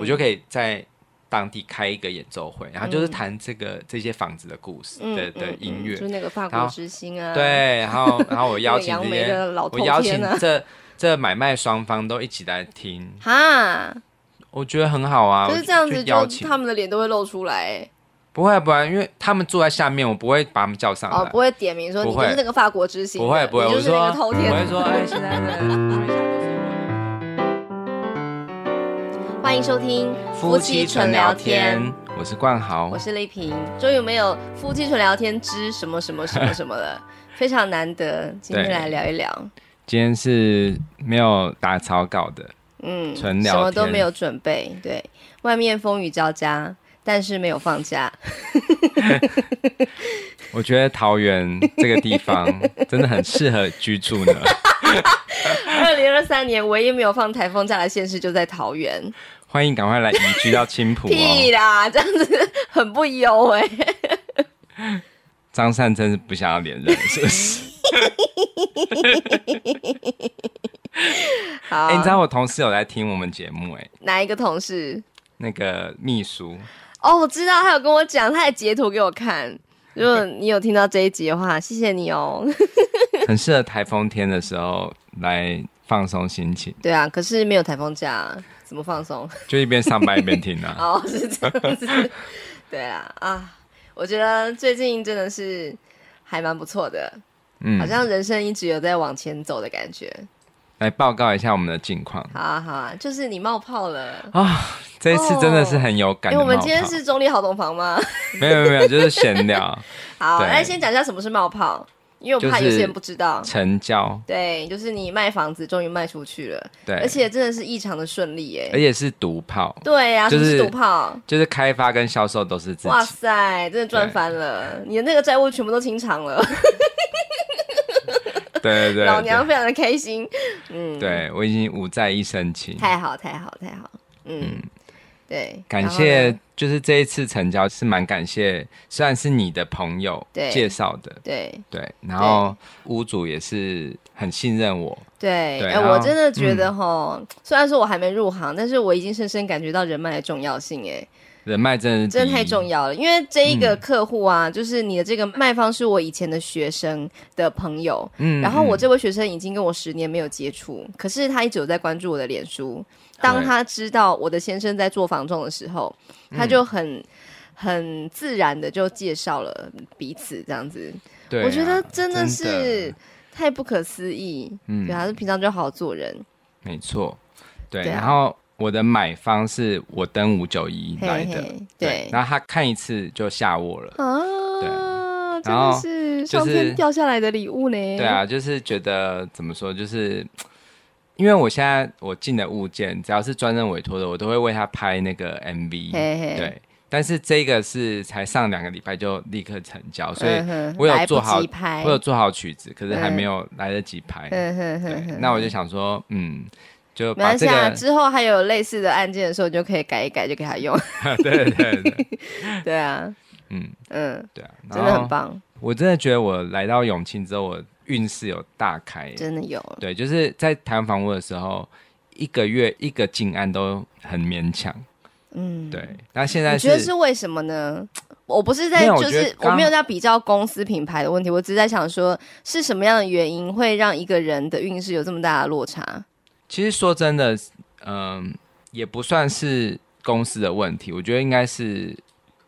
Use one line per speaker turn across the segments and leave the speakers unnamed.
我就可以在当地开一个演奏会，然后就是弹这个这些房子的故事的的音乐，
就是那个法国之星啊，
对，然后然后我 邀请这些，我邀请这这买卖双方都一起来听，
哈，
我觉得很好啊，
就是这样子邀请他们的脸都会露出来。
不会不会，因为他们坐在下面，我不会把他们叫上来。
哦，不会点名说你就是那个法国之星。
不会不会，
我就是那个偷天。
我会说，哎，现在在
欢迎收听夫妻纯聊天，
我是冠豪，
我是丽萍。终于没有夫妻纯聊天之什么什么什么什么了，非常难得，今天来聊一聊。
今天是没有打草稿的，嗯，纯聊天，什么
都没有准备。对，外面风雨交加。但是没有放假，
我觉得桃园这个地方 真的很适合居住呢。
二零二三年唯一没有放台风假的县市就在桃园，
欢迎赶快来移居到青浦哦。
屁啦，这样子很不优哎。
张善真是不想要连任，是不是？好，哎、欸，你知道我同事有在听我们节目哎？
哪一个同事？
那个秘书。
哦，我知道，他有跟我讲，他也截图给我看。如果你有听到这一集的话，谢谢你哦。
很适合台风天的时候来放松心情。
对啊，可是没有台风假，怎么放松？
就一边上班一边听啊。
哦，是这样子。对啊，啊，我觉得最近真的是还蛮不错的，嗯，好像人生一直有在往前走的感觉。
来报告一下我们的近况。
好啊，好啊，就是你冒泡了
啊！这一次真的是很有感。因为、
哦欸、我们今天是中立好懂房吗？
没有没有，就是闲聊。
好，来先讲一下什么是冒泡，因为我怕有些人不知道。
成交。
对，就是你卖房子终于卖出去了，对，而且真的是异常的顺利耶，
而且是独泡。
对呀、啊，就是独泡，
就是开发跟销售都是自己。
哇塞，真的赚翻了！你的那个债务全部都清偿了。
对对对，
老娘非常的开心，嗯，
对我已经五债一身轻，
太好太好太好，嗯，嗯对，
感谢，就是这一次成交是蛮感谢，虽然是你的朋友介绍的，
对
对，然后屋主也是很信任我，
对，哎、欸，我真的觉得哈，嗯、虽然说我还没入行，但是我已经深深感觉到人脉的重要性，哎。
人脉真的
真的太重要了，因为这一个客户啊，嗯、就是你的这个卖方是我以前的学生的朋友，嗯，然后我这位学生已经跟我十年没有接触，嗯、可是他一直有在关注我的脸书。当他知道我的先生在做房仲的时候，嗯、他就很很自然的就介绍了彼此这样子。对、啊，我觉得真的是太不可思议。嗯，对，他是平常就好好做人。
没错，对，对啊、然后。我的买方是我登五九一来的，嘿嘿对，对，然后他看一次就下我了，啊，对，
然后是上天掉下来的礼物呢，
对啊，就是觉得怎么说，就是因为我现在我进的物件，只要是专任委托的，我都会为他拍那个 MV，对，但是这个是才上两个礼拜就立刻成交，所以我有做好，我有做好曲子，可是还没有来得及拍，嗯、对，那我就想说，嗯。就没关系啊，
之后还有类似的案件的时候，你就可以改一改，就给他用。
对对对，
对 啊，
嗯
嗯，
对啊，
真的很棒。
我真的觉得我来到永庆之后，我运势有大开，
真的有。
对，就是在谈房屋的时候，一个月一个进案都很勉强。嗯，对。那现在是
你觉得是为什么呢？我不是在，就是我没有在比较公司品牌的问题，我只是在想说，是什么样的原因会让一个人的运势有这么大的落差？
其实说真的，嗯、呃，也不算是公司的问题，我觉得应该是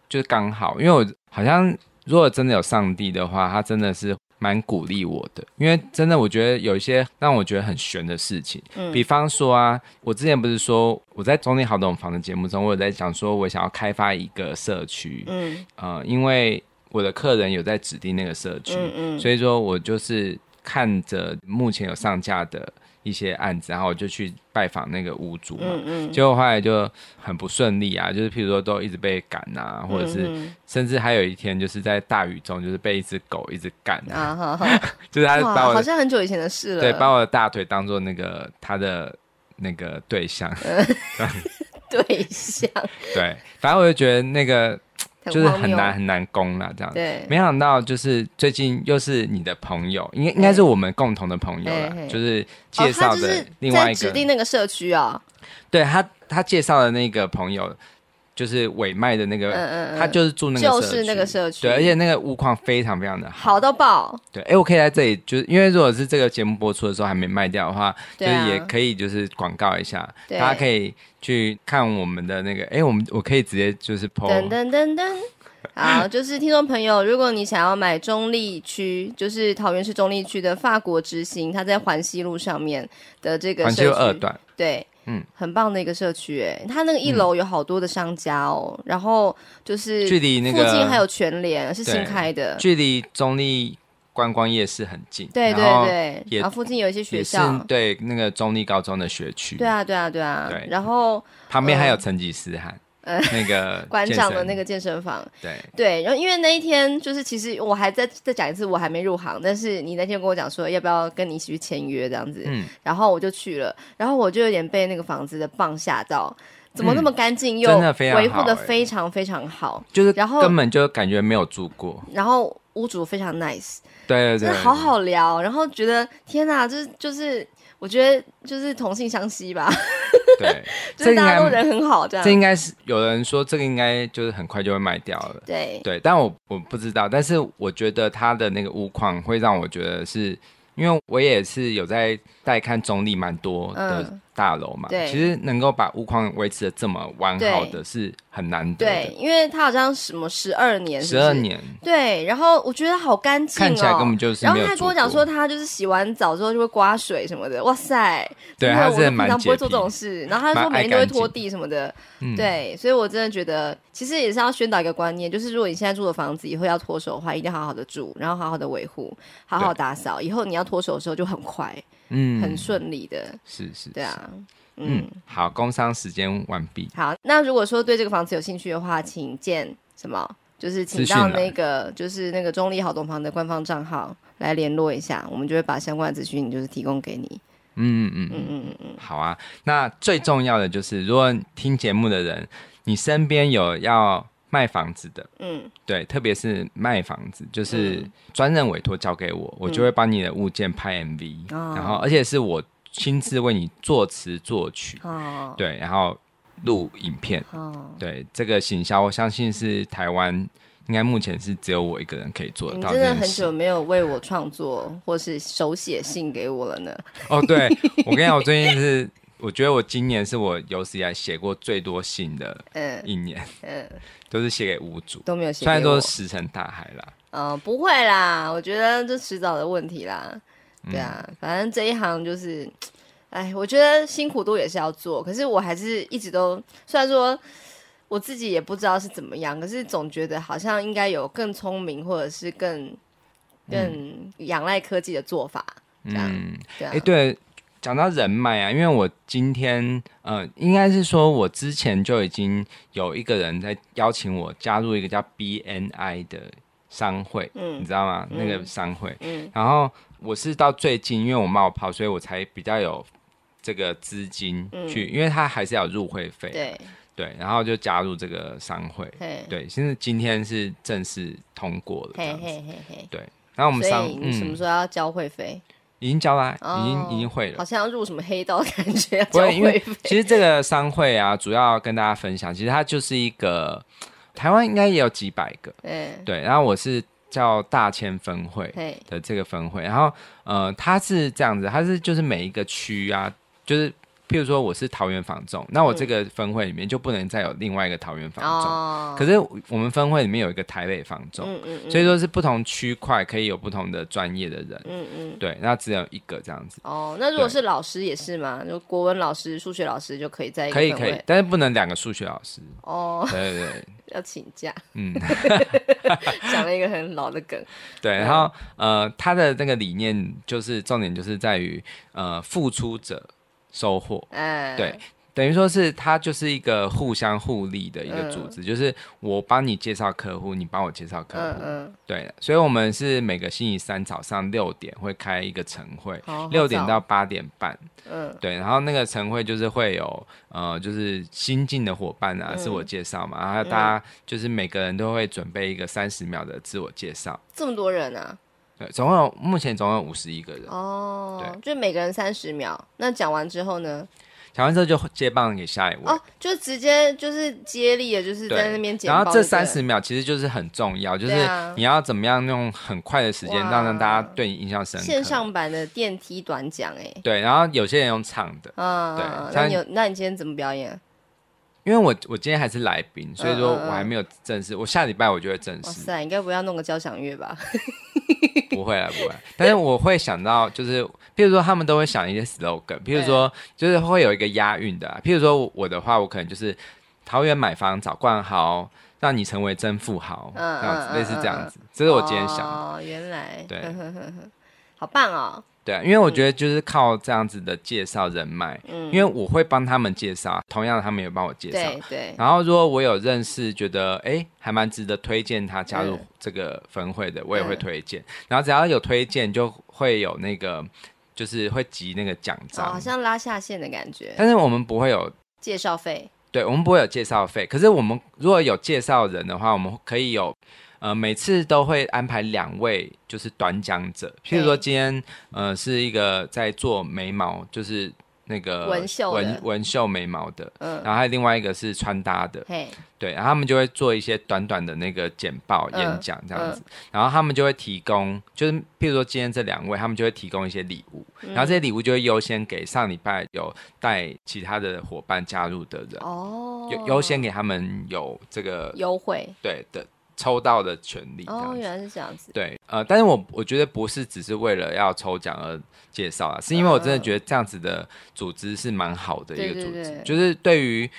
就是刚好，因为我好像如果真的有上帝的话，他真的是蛮鼓励我的，因为真的我觉得有一些让我觉得很玄的事情，嗯，比方说啊，我之前不是说我在中立好懂房的节目中，我有在讲说我想要开发一个社区，嗯，呃，因为我的客人有在指定那个社区，嗯嗯，所以说我就是看着目前有上架的。一些案子，然后我就去拜访那个屋主嘛，嗯嗯、结果后来就很不顺利啊，就是譬如说都一直被赶啊，或者是、甚至还有一天就是在大雨中，就是被一只狗一直赶啊，就是他把我
好像很久以前的事了，
对，把我的大腿当做那个他的那个对象，
嗯、对象，
对，反正我就觉得那个就是很难很难攻了这样。
对，
没想到就是最近又是你的朋友，应该应该是我们共同的朋友了，就是介绍的另外一个、哦、
指定那个社区啊、哦。
对他，他介绍的那个朋友。就是尾卖的那个，嗯嗯嗯，他就是住那个社区，
就是那个社区，
对，而且那个物况非常非常的好，
好到爆。
对，哎，我可以在这里，就是因为如果是这个节目播出的时候还没卖掉的话，就是也可以就是广告一下，大家可以去看我们的那个，哎，我们我可以直接就是 po
噔噔噔。噔，好，就是听众朋友，如果你想要买中立区，就是桃园市中立区的法国之星，它在环西路上面的这个
环西路二段，
对。嗯，很棒的一个社区，哎，它那个一楼有好多的商家哦，嗯、然后就是
距离那个
附近还有全联是新开的，
距离中立观光夜市很近，
对对对，然后附近有一些学校，
对那个中立高中的学区，
对啊对啊对啊，对，然后
旁边还有成吉思汗。呃，那个
馆长的那个健身房，
对
对，然后因为那一天就是其实我还在再讲一次，我还没入行，但是你那天跟我讲说要不要跟你一起去签约这样子，嗯，然后我就去了，然后我就有点被那个房子的棒吓到，怎么那么干净又维护的非常非常好，
就是然后根本就感觉没有住过，
然后屋主非常 nice，
对
对对，好好聊，然后觉得天哪，就是就是。我觉得就是同性相吸吧，
对，
就是大家都人很好，这样。
这应该是有人说这个应该就是很快就会卖掉了，
对。
对，但我我不知道，但是我觉得它的那个物况会让我觉得是，因为我也是有在带看中立蛮多的。嗯大楼嘛，对，其实能够把屋况维持的这么完好的是很难得的。
对，因为它好像什么十二年，
十二年，
对。然后我觉得好干净哦，
看起来根本就是。
然后他跟我讲说，他就是洗完澡之后就会刮水什么的，哇塞！
对，他是
平常不会做这种事。然后他说每天都会拖地什么的，对。所以我真的觉得，其实也是要宣导一个观念，就是如果你现在住的房子以后要脱手的话，一定要好好的住，然后好好的维护，好好打扫，以后你要脱手的时候就很快，嗯，很顺利的。
是是，
对啊。
嗯，好，工商时间完毕。
好，那如果说对这个房子有兴趣的话，请见什么？就是请到那个，就是那个中立好东房的官方账号来联络一下，我们就会把相关的资讯就是提供给你。
嗯嗯嗯嗯嗯嗯，好啊。那最重要的就是，如果听节目的人，你身边有要卖房子的，嗯，对，特别是卖房子，就是专任委托交给我，我就会帮你的物件拍 MV，嗯，然后而且是我。亲自为你作词作曲，哦，对，然后录影片，哦，对，这个行销，我相信是台湾应该目前是只有我一个人可以做得到。
你真的很久没有为我创作或是手写信给我了呢？
哦，对，我跟你讲，我最近是，我觉得我今年是我有史以来写过最多信的，嗯，一年，嗯，都是写给屋主，
都没有写，
虽然说石沉大海啦，
嗯，不会啦，我觉得这迟早的问题啦。对啊，反正这一行就是，哎，我觉得辛苦度也是要做，可是我还是一直都，虽然说我自己也不知道是怎么样，可是总觉得好像应该有更聪明或者是更更仰赖科技的做法。这样，嗯，对啊。
讲到人脉啊，因为我今天呃，应该是说我之前就已经有一个人在邀请我加入一个叫 BNI 的商会，嗯，你知道吗？嗯，那个商会，嗯，然后。我是到最近，因为我冒泡，所以我才比较有这个资金去，嗯、因为他还是要入会费，
对。
对，然后就加入这个商会，
嘿。
对，现在今天是正式通过了，
嘿嘿嘿嘿，
对，然后我们商，
你什么时候要交会费？嗯、
已经交了，已经、哦、已经会了，
好像要入什么黑道的感觉，要交会。
因为其实这个商会啊，主要跟大家分享，其实它就是一个台湾应该也有几百个，对对，然后我是。叫大千分会的这个分会，然后呃，它是这样子，它是就是每一个区啊，就是譬如说我是桃园房仲，那我这个分会里面就不能再有另外一个桃园房仲，嗯、可是我们分会里面有一个台北房仲，嗯嗯嗯、所以说是不同区块可以有不同的专业的人，嗯嗯，对，那只有一个这样子。
哦，那如果是老师也是吗？就国文老师、数学老师就可以在一个
可以可以，但是不能两个数学老师。哦，对对对。
要请假，嗯，讲了一个很老的梗，
对，然后呃，他的那个理念就是重点就是在于呃，付出者收获，嗯，对，等于说是它就是一个互相互利的一个组织，嗯、就是我帮你介绍客户，你帮我介绍客户，嗯嗯、对，所以我们是每个星期三早上六点会开一个晨会，六点到八点半，嗯，对，然后那个晨会就是会有呃，就是新进的伙伴啊，自我介绍嘛，然后大家就是每个人都会准备一个三十秒的自我介绍，
这么多人啊？
对，总共有目前总共有五十一个人
哦，对，就每个人三十秒，那讲完之后呢？
讲完之后就接棒给下一位哦，
就直接就是接力的，就是在那边剪。
然后这三十秒其实就是很重要，就是你要怎么样用很快的时间让让大家对你印象深刻。
线上版的电梯短讲，哎，
对，然后有些人用唱的，
嗯，对。那你有，那你今天怎么表演？
因为我我今天还是来宾，所以说我还没有正式。我下礼拜我就会正式。哇
塞，应该不要弄个交响乐吧？
不会啦，不会。但是我会想到，就是譬如说，他们都会想一些 slogan，譬如说，就是会有一个押韵的、啊。譬如说，我的话，我可能就是桃园买房找冠豪，让你成为真富豪，这样子，类似这样子。这是我今天想的。
哦，原来，
对，
好棒哦。
对，因为我觉得就是靠这样子的介绍人脉，嗯，因为我会帮他们介绍，同样他们也帮我介绍，
对对。
然后如果我有认识，觉得哎还蛮值得推荐他加入这个分会的，我也会推荐。然后只要有推荐，就会有那个就是会集那个奖章，
好像拉下线的感觉。
但是我们不会有
介绍费，
对，我们不会有介绍费。可是我们如果有介绍人的话，我们可以有。呃，每次都会安排两位，就是短讲者。譬如说，今天呃是一个在做眉毛，就是那个
纹绣
纹纹绣眉毛的，嗯，然后还有另外一个是穿搭的，
嘿，
对，然后他们就会做一些短短的那个简报演讲这样子，然后他们就会提供，就是譬如说今天这两位，他们就会提供一些礼物，然后这些礼物就会优先给上礼拜有带其他的伙伴加入的人，哦，优优先给他们有这个
优惠，
对的。抽到的权利
哦，原来是这样子。
对，呃，但是我我觉得不是只是为了要抽奖而介绍啊，是因为我真的觉得这样子的组织是蛮好的一个组织，就是对于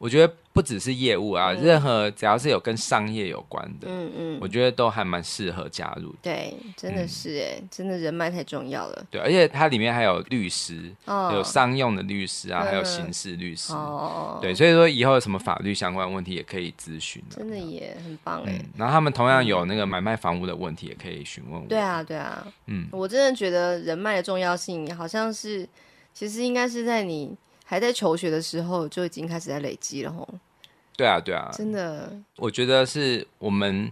我觉得。不只是业务啊，嗯、任何只要是有跟商业有关的，嗯嗯，我觉得都还蛮适合加入。
对，真的是哎，嗯、真的人脉太重要了。
对，而且它里面还有律师，哦、有商用的律师啊，嗯、还有刑事律师。哦，对，所以说以后有什么法律相关问题也可以咨询。
真的也很棒哎、
嗯。然后他们同样有那个买卖房屋的问题，也可以询问我。
对啊，对啊，嗯，我真的觉得人脉的重要性，好像是其实应该是在你。还在求学的时候就已经开始在累积了吼。
对啊，对啊，
真的，
我觉得是我们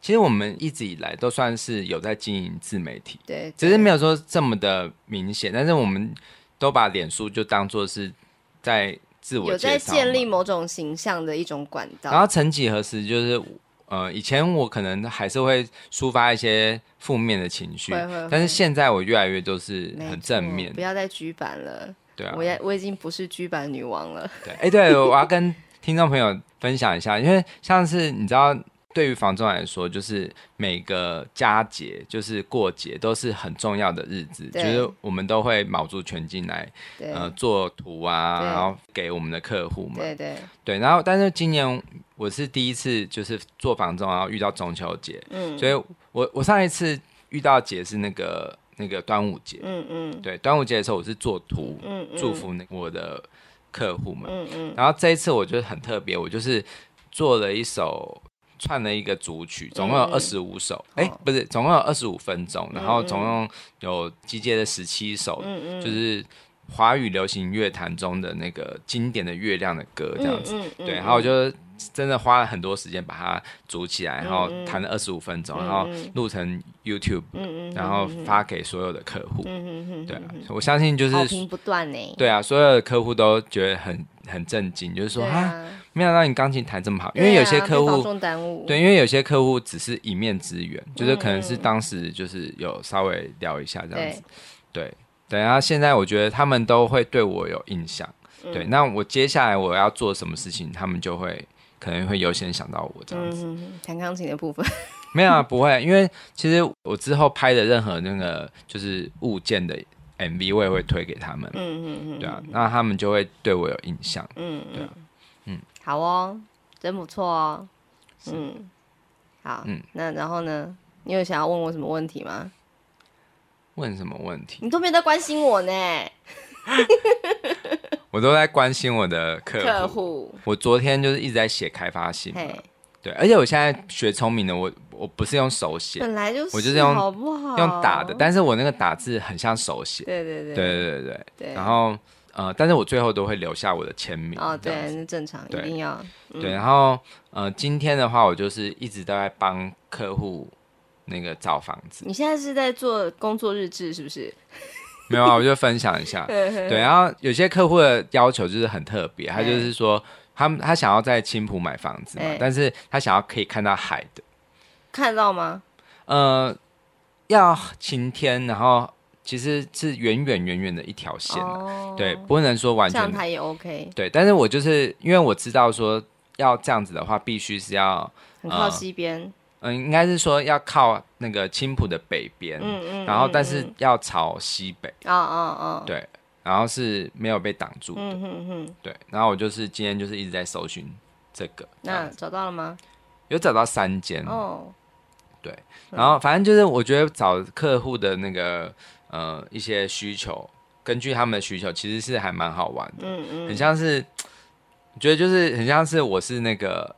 其实我们一直以来都算是有在经营自媒体，
对，
只是没有说这么的明显，但是我们都把脸书就当做是在自我
有在建立某种形象的一种管道。
然后曾几何时，就是呃，以前我可能还是会抒发一些负面的情绪，但是现在我越来越都是很正面，
不要再举板了。
对啊，
我也我已经不是居版女王了。
对，哎，对，我要跟听众朋友分享一下，因为像是你知道，对于房仲来说，就是每个佳节，就是过节，都是很重要的日子，就是我们都会卯足全劲来，呃，做图啊，然后给我们的客户嘛。
对对。
对，然后但是今年我是第一次就是做房仲，然后遇到中秋节，嗯，所以我我上一次遇到节是那个。那个端午节，嗯嗯，对，端午节的时候我是做图，嗯嗯，祝福那我的客户们，嗯嗯，然后这一次我觉得很特别，我就是做了一首串了一个组曲，总共有二十五首，哎，不是，总共有二十五分钟，然后总共有集结了十七首，嗯嗯，就是华语流行乐坛中的那个经典的月亮的歌这样子，对，然后我就。真的花了很多时间把它组起来，然后弹了二十五分钟，然后录成 YouTube，然后发给所有的客户。对啊，我相信就是好
评不断呢。
对啊，所有的客户都觉得很很震惊，就是说啊，没想到你钢琴弹这么好。因为有些客户对，因为有些客户只是一面之缘，就是可能是当时就是有稍微聊一下这样子。对，对，然后现在我觉得他们都会对我有印象。对，那我接下来我要做什么事情，他们就会。可能会优先想到我这样子，
弹钢琴的部分。
没有啊，不会，因为其实我之后拍的任何那个就是物件的 MV，我也会推给他们，嗯嗯嗯，对啊，那他们就会对我有印象，嗯，对啊，嗯，
好哦，真不错哦，嗯，好，嗯，那然后呢，你有想要问我什么问题吗？
问什么问题？
你都没有在关心我呢。
我我都在关心我的客户。
客户，
我昨天就是一直在写开发信嘛。对，而且我现在学聪明的，我我不是用手写，
本来就是，
我就是用
好不好？
用打的，但是我那个打字很像手
写。对对
对，对对对
对。
然后呃，但是我最后都会留下我的签名。
哦，对，那正常，一定要。
对，然后呃，今天的话，我就是一直都在帮客户那个找房子。
你现在是在做工作日志是不是？
没有啊，我就分享一下。对，然后有些客户的要求就是很特别，他就是说。他他想要在青浦买房子嘛，欸、但是他想要可以看到海的，
看到吗？
呃，要晴天，然后其实是远远远远的一条线，哦、对，不能说完全。这样他
也 OK。
对，但是我就是因为我知道说要这样子的话，必须是要
很靠西边。
嗯、呃，应该是说要靠那个青浦的北边，嗯嗯，然后但是要朝西北。哦哦哦，对。然后是没有被挡住的，嗯哼哼，对。然后我就是今天就是一直在搜寻这个，
那找到了吗？
有找到三间哦，对。然后反正就是我觉得找客户的那个呃一些需求，根据他们的需求，其实是还蛮好玩的，嗯嗯，很像是，我觉得就是很像是我是那个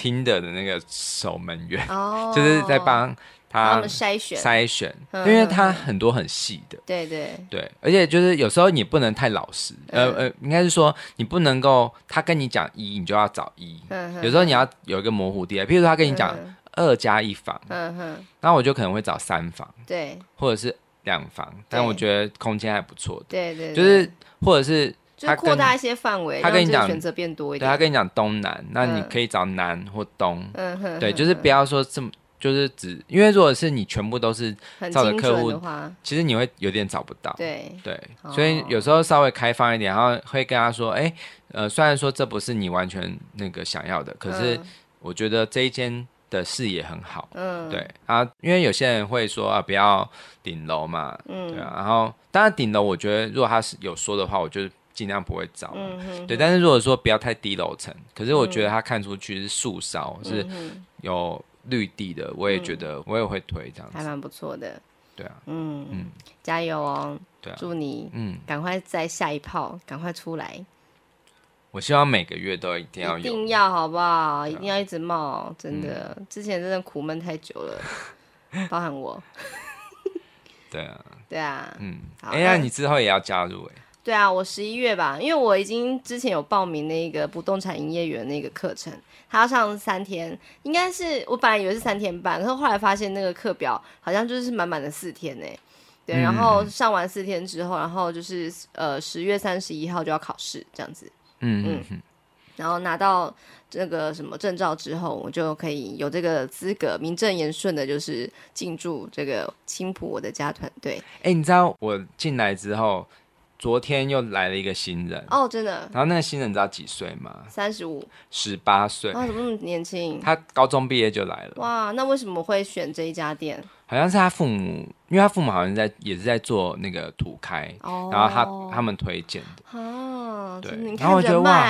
Tinder 的那个守门员，哦，就是在帮。他们筛选。筛选，因为他很多很细的，
对对。
对，而且就是有时候你不能太老实，呃呃，应该是说你不能够他跟你讲一，你就要找一，有时候你要有一个模糊地带，譬如说他跟你讲二加一房，嗯哼，然后我就可能会找三房，
对，
或者是两房，但我觉得空间还不错的，
对对，
就是或者是
他扩大一些范围，
他跟你讲
选择变多一点，
对，他跟你讲东南，那你可以找南或东，嗯哼，对，就是不要说这么。就是只因为如果是你全部都是照着客户的话，其实你会有点找不到。
对
对，所以有时候稍微开放一点，然后会跟他说：“哎，呃，虽然说这不是你完全那个想要的，可是我觉得这一间的视野很好。”嗯，对啊，因为有些人会说啊，不要顶楼嘛，嗯，对啊。然后当然顶楼，我觉得如果他是有说的话，我就尽量不会找。嗯，对。但是如果说不要太低楼层，可是我觉得他看出去是树梢，是有。绿地的，我也觉得，我也会推这样子，
还蛮不错的。
对啊，
嗯嗯，加油哦！对啊，祝你嗯，赶快再下一炮，赶快出来。
我希望每个月都一定要有，
一定要好不好？一定要一直冒，真的，之前真的苦闷太久了，包含我。
对啊，
对啊，
嗯，哎，那你之后也要加入哎？
对啊，我十一月吧，因为我已经之前有报名那个不动产营业员那个课程。他要上三天，应该是我本来以为是三天半，可是后来发现那个课表好像就是满满的四天呢。对，然后上完四天之后，然后就是呃十月三十一号就要考试这样子。嗯嗯，嗯然后拿到这个什么证照之后，我就可以有这个资格，名正言顺的，就是进驻这个青浦我的家团队。
哎，你知道我进来之后。昨天又来了一个新人
哦，真的。
然后那个新人你知道几岁吗？
三十五，
十八岁。
哇，怎么那么年轻？
他高中毕业就来了。
哇，那为什么会选这一家店？
好像是他父母，因为他父母好像在也是在做那个土开，哦、然后他他们推荐的。哦，对。然后我觉得哇，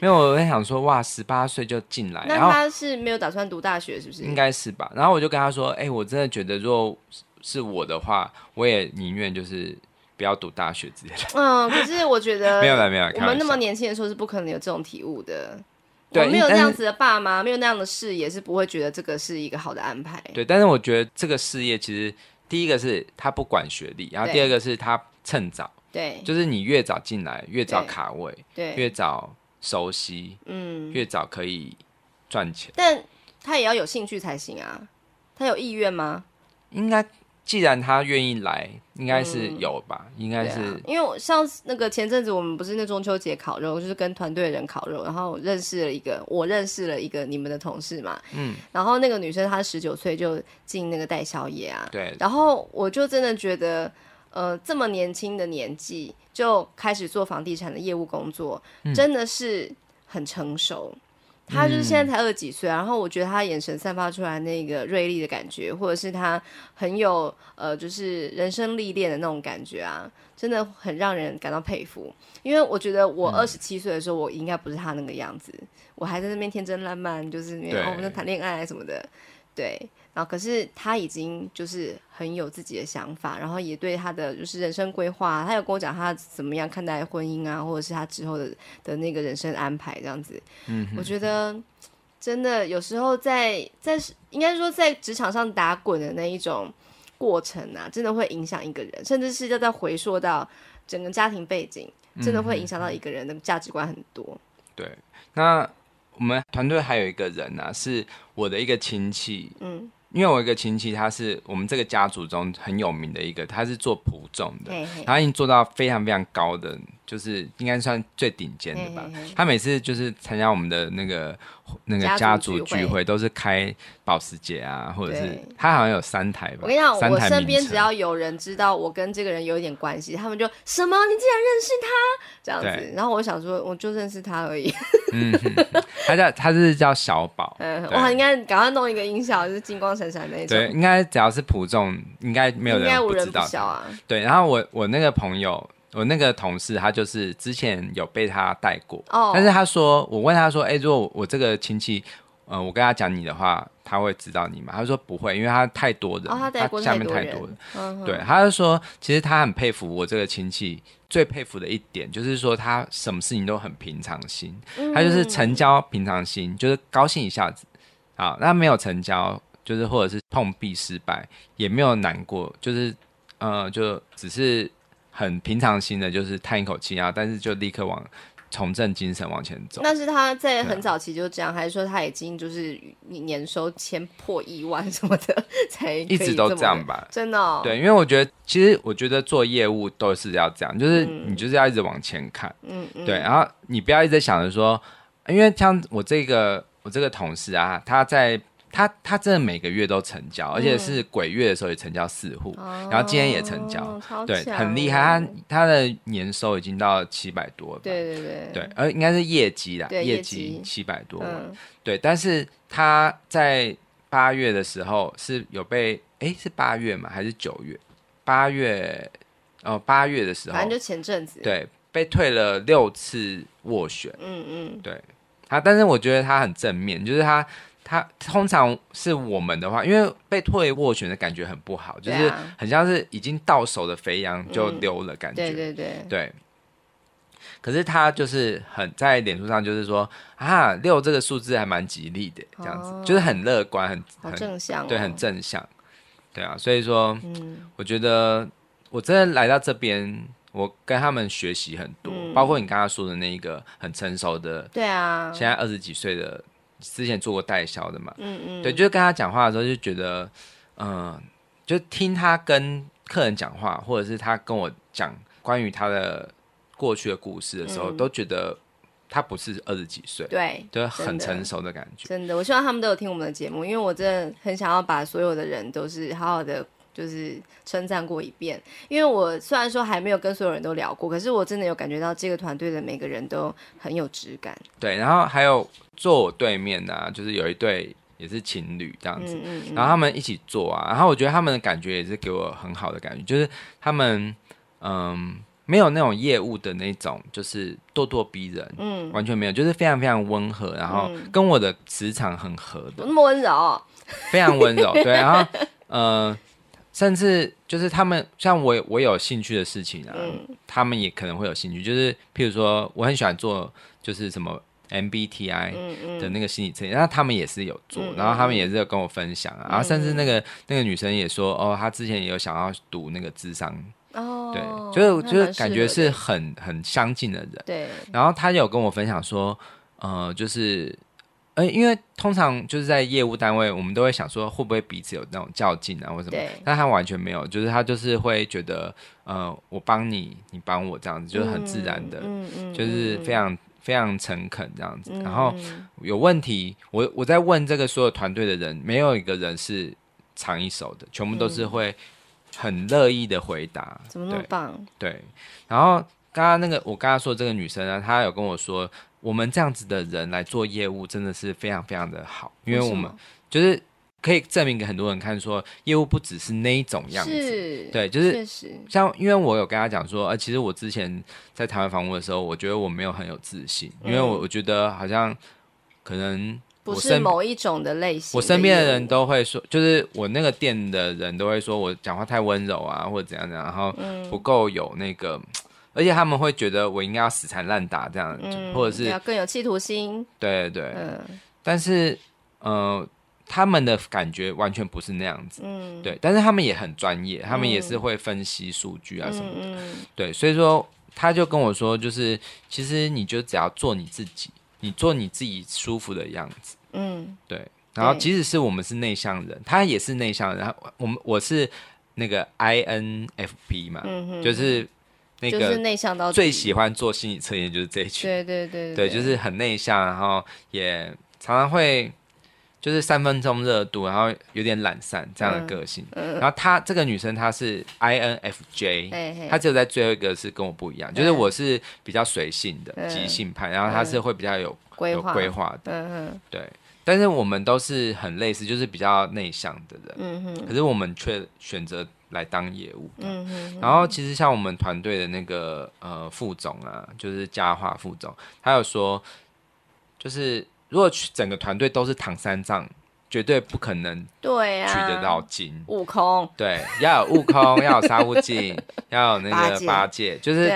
没有，我在想说哇，十八岁就进来，
那他是没有打算读大学是不是？
应该是吧。然后我就跟他说，哎、欸，我真的觉得，如果是我的话，我也宁愿就是。不要读大学之类的。嗯，
可是我觉得 没有了，没有。我们那么年轻的时候是不可能有这种体悟的。对，没有那样子的爸妈，没有那样的事业，是不会觉得这个是一个好的安排。
对，但是我觉得这个事业其实第一个是他不管学历，然后第二个是他趁早。对，就是你越早进来，越早卡位，对，越早熟悉，嗯，越早可以赚钱。
但他也要有兴趣才行啊。他有意愿吗？
应该。既然他愿意来，应该是有吧？嗯、应该是、啊，
因为我像那个前阵子我们不是那中秋节烤肉，就是跟团队的人烤肉，然后认识了一个，我认识了一个你们的同事嘛，嗯，然后那个女生她十九岁就进那个代销业啊，对，然后我就真的觉得，呃，这么年轻的年纪就开始做房地产的业务工作，嗯、真的是很成熟。他就是现在才二十几岁，然后我觉得他眼神散发出来那个锐利的感觉，或者是他很有呃，就是人生历练的那种感觉啊，真的很让人感到佩服。因为我觉得我二十七岁的时候，我应该不是他那个样子，我还在那边天真烂漫，就是然后我们在谈恋爱什么的。对。然后可是他已经就是很有自己的想法，然后也对他的就是人生规划，他有跟我讲他怎么样看待婚姻啊，或者是他之后的的那个人生安排这样子。嗯，我觉得真的有时候在在应该说在职场上打滚的那一种过程啊，真的会影响一个人，甚至是要再回溯到整个家庭背景，真的会影响到一个人的价值观很多。
对，那我们团队还有一个人呢、啊，是我的一个亲戚。嗯。因为我一个亲戚，他是我们这个家族中很有名的一个，他是做普种的，嘿嘿，然后已经做到非常非常高的，就是应该算最顶尖的吧。他每次就是参加我们的那个那个家族聚会，都是开保时捷啊，或者是他好像有三台吧。
我跟你讲，我身边只要有人知道我跟这个人有一点关系，他们就什么你竟然认识他这样子，然后我想说我就认识他而已。
嗯，他叫他是叫小宝。
嗯，哇，应该赶快弄一个音效，就是金光闪闪那种。
对，应该只要是普众，应该没有人不知道不啊。对，然后我我那个朋友，我那个同事，他就是之前有被他带过。哦。但是他说，我问他说，哎、欸，如果我这个亲戚，呃，我跟他讲你的话，他会知道你吗？他说不会，因为他太多人，哦、他，他下面太多人。嗯。对，他就说，其实他很佩服我这个亲戚。最佩服的一点就是说，他什么事情都很平常心，嗯、他就是成交平常心，就是高兴一下子啊。那没有成交，就是或者是碰壁失败，也没有难过，就是呃，就只是很平常心的，就是叹一口气啊，但是就立刻往。重振精神往前走。
那是他在很早期就这样，还是说他已经就是年收千破亿万什么的 才
一直都这样吧？
真的、哦，
对，因为我觉得其实我觉得做业务都是要这样，就是你就是要一直往前看，嗯嗯，对，然后你不要一直想着说，因为像我这个我这个同事啊，他在。他他真的每个月都成交，而且是鬼月的时候也成交四户，嗯，然后今天也成交，哦、对，很厉害。他他的年收已经到七百多了，对对对，对，而应该是业绩啦，业绩七百多，嗯，对。但是他在八月的时候是有被，哎，是八月吗？还是九月？八月哦，八月的时候，
反正就前阵子，
对，被退了六次斡旋，嗯嗯，对。他，但是我觉得他很正面，就是他。他通常是我们的话，因为被退斡旋的感觉很不好，就是很像是已经到手的肥羊就溜了感觉。嗯、对对对对。可是他就是很在脸书上就是说啊，六这个数字还蛮吉利的，这样子、哦、就是很乐观，很很正向、哦，对，很正向。对啊，所以说，嗯，我觉得我真的来到这边，我跟他们学习很多、嗯，包括你刚刚说的那一个很成熟的，对啊，现在二十几岁的。之前做过代销的嘛，嗯嗯，对，就是跟他讲话的时候就觉得，嗯、呃，就听他跟客人讲话，或者是他跟我讲关于他的过去的故事的时候，嗯、都觉得他不是二十几岁，对，就很成熟的感觉真。真的，我希望他们都有听我们的节目，因为我真的很想要把所有的人都是好好的。就是称赞过一遍，因为我虽然说还没有跟所有人都聊过，可是我真的有感觉到这个团队的每个人都很有质感。对，然后还有坐我对面呢啊，就是有一对也是情侣这样子，嗯嗯嗯，然后他们一起坐啊，然后我觉得他们的感觉也是给我很好的感觉，就是他们嗯没有那种业务的那种，就是咄咄逼人，嗯，完全没有，就是非常非常温和，然后跟我的磁场很合的，那么温柔，非常温柔，对，然后呃。甚至就是他们像我，我有兴趣的事情啊，嗯，他们也可能会有兴趣。就是譬如说，我很喜欢做，就是什么 MBTI 的那个心理测验，那，嗯嗯，他们也是有做，然后他们也是有跟我分享啊。嗯，然后甚至那个那个女生也说，哦，她之前也有想要读那个智商，哦，对，就是就是感觉是很很相近的人。对，然后她有跟我分享说，呃，就是。呃，因为通常就是在业务单位，我们都会想说会不会彼此有那种较劲啊，或什么？但他完全没有，就是他就是会觉得，呃，我帮你，你帮我这样子，就是很自然的，嗯嗯，就是非常非常诚恳这样子。然后有问题，我我在问这个所有团队的人，没有一个人是藏一手的，全部都是会很乐意的回答。怎么那么棒？对。然后刚刚那个我刚刚说的这个女生呢，她有跟我说。我们这样子的人来做业务，真的是非常非常的好，因为我们就是可以证明给很多人看，说业务不只是那一种样子，对，就是像因为我有跟他讲说，呃，其实我之前在台湾房屋的时候，我觉得我没有很有自信，因为我我觉得好像可能
不是某一种的类型的。
我身边的人都会说，就是我那个店的人都会说我讲话太温柔啊，或者怎样怎样，然后不够有那个。嗯而且他们会觉得我应该要死缠烂打这样，嗯、或者是
要更有企图心。
对对对，嗯、但是呃，他们的感觉完全不是那样子。嗯，对，但是他们也很专业，他们也是会分析数据啊什么的。对，所以说他就跟我说，就是其实你就只要做你自己，你做你自己舒服的样子。嗯，对。然后即使是我们是内向人，他也是内向人。然后我们我是那个 INFP 嘛，嗯、哼就是。那个内向到最喜欢做心理测验就是这一群，
对对对
对，就是很内向，然后也常常会就是三分钟热度，然后有点懒散这样的个性。然后她这个女生她是 INFJ，她只有在最后一个是跟我不一样，就是我是比较随性的即兴派，然后她是会比较有有规划的，嗯嗯，对。但是我们都是很类似，就是比较内向的人，嗯哼，可是我们却选择。来当业务，嗯哼，然后其实像我们团队的那个呃副总啊，就是嘉化副总，他有说，就是如果整个团队都是唐三藏，绝对不可能对取得到金。
悟空。
对，要有悟空，要有沙悟净，要有那个八戒，就是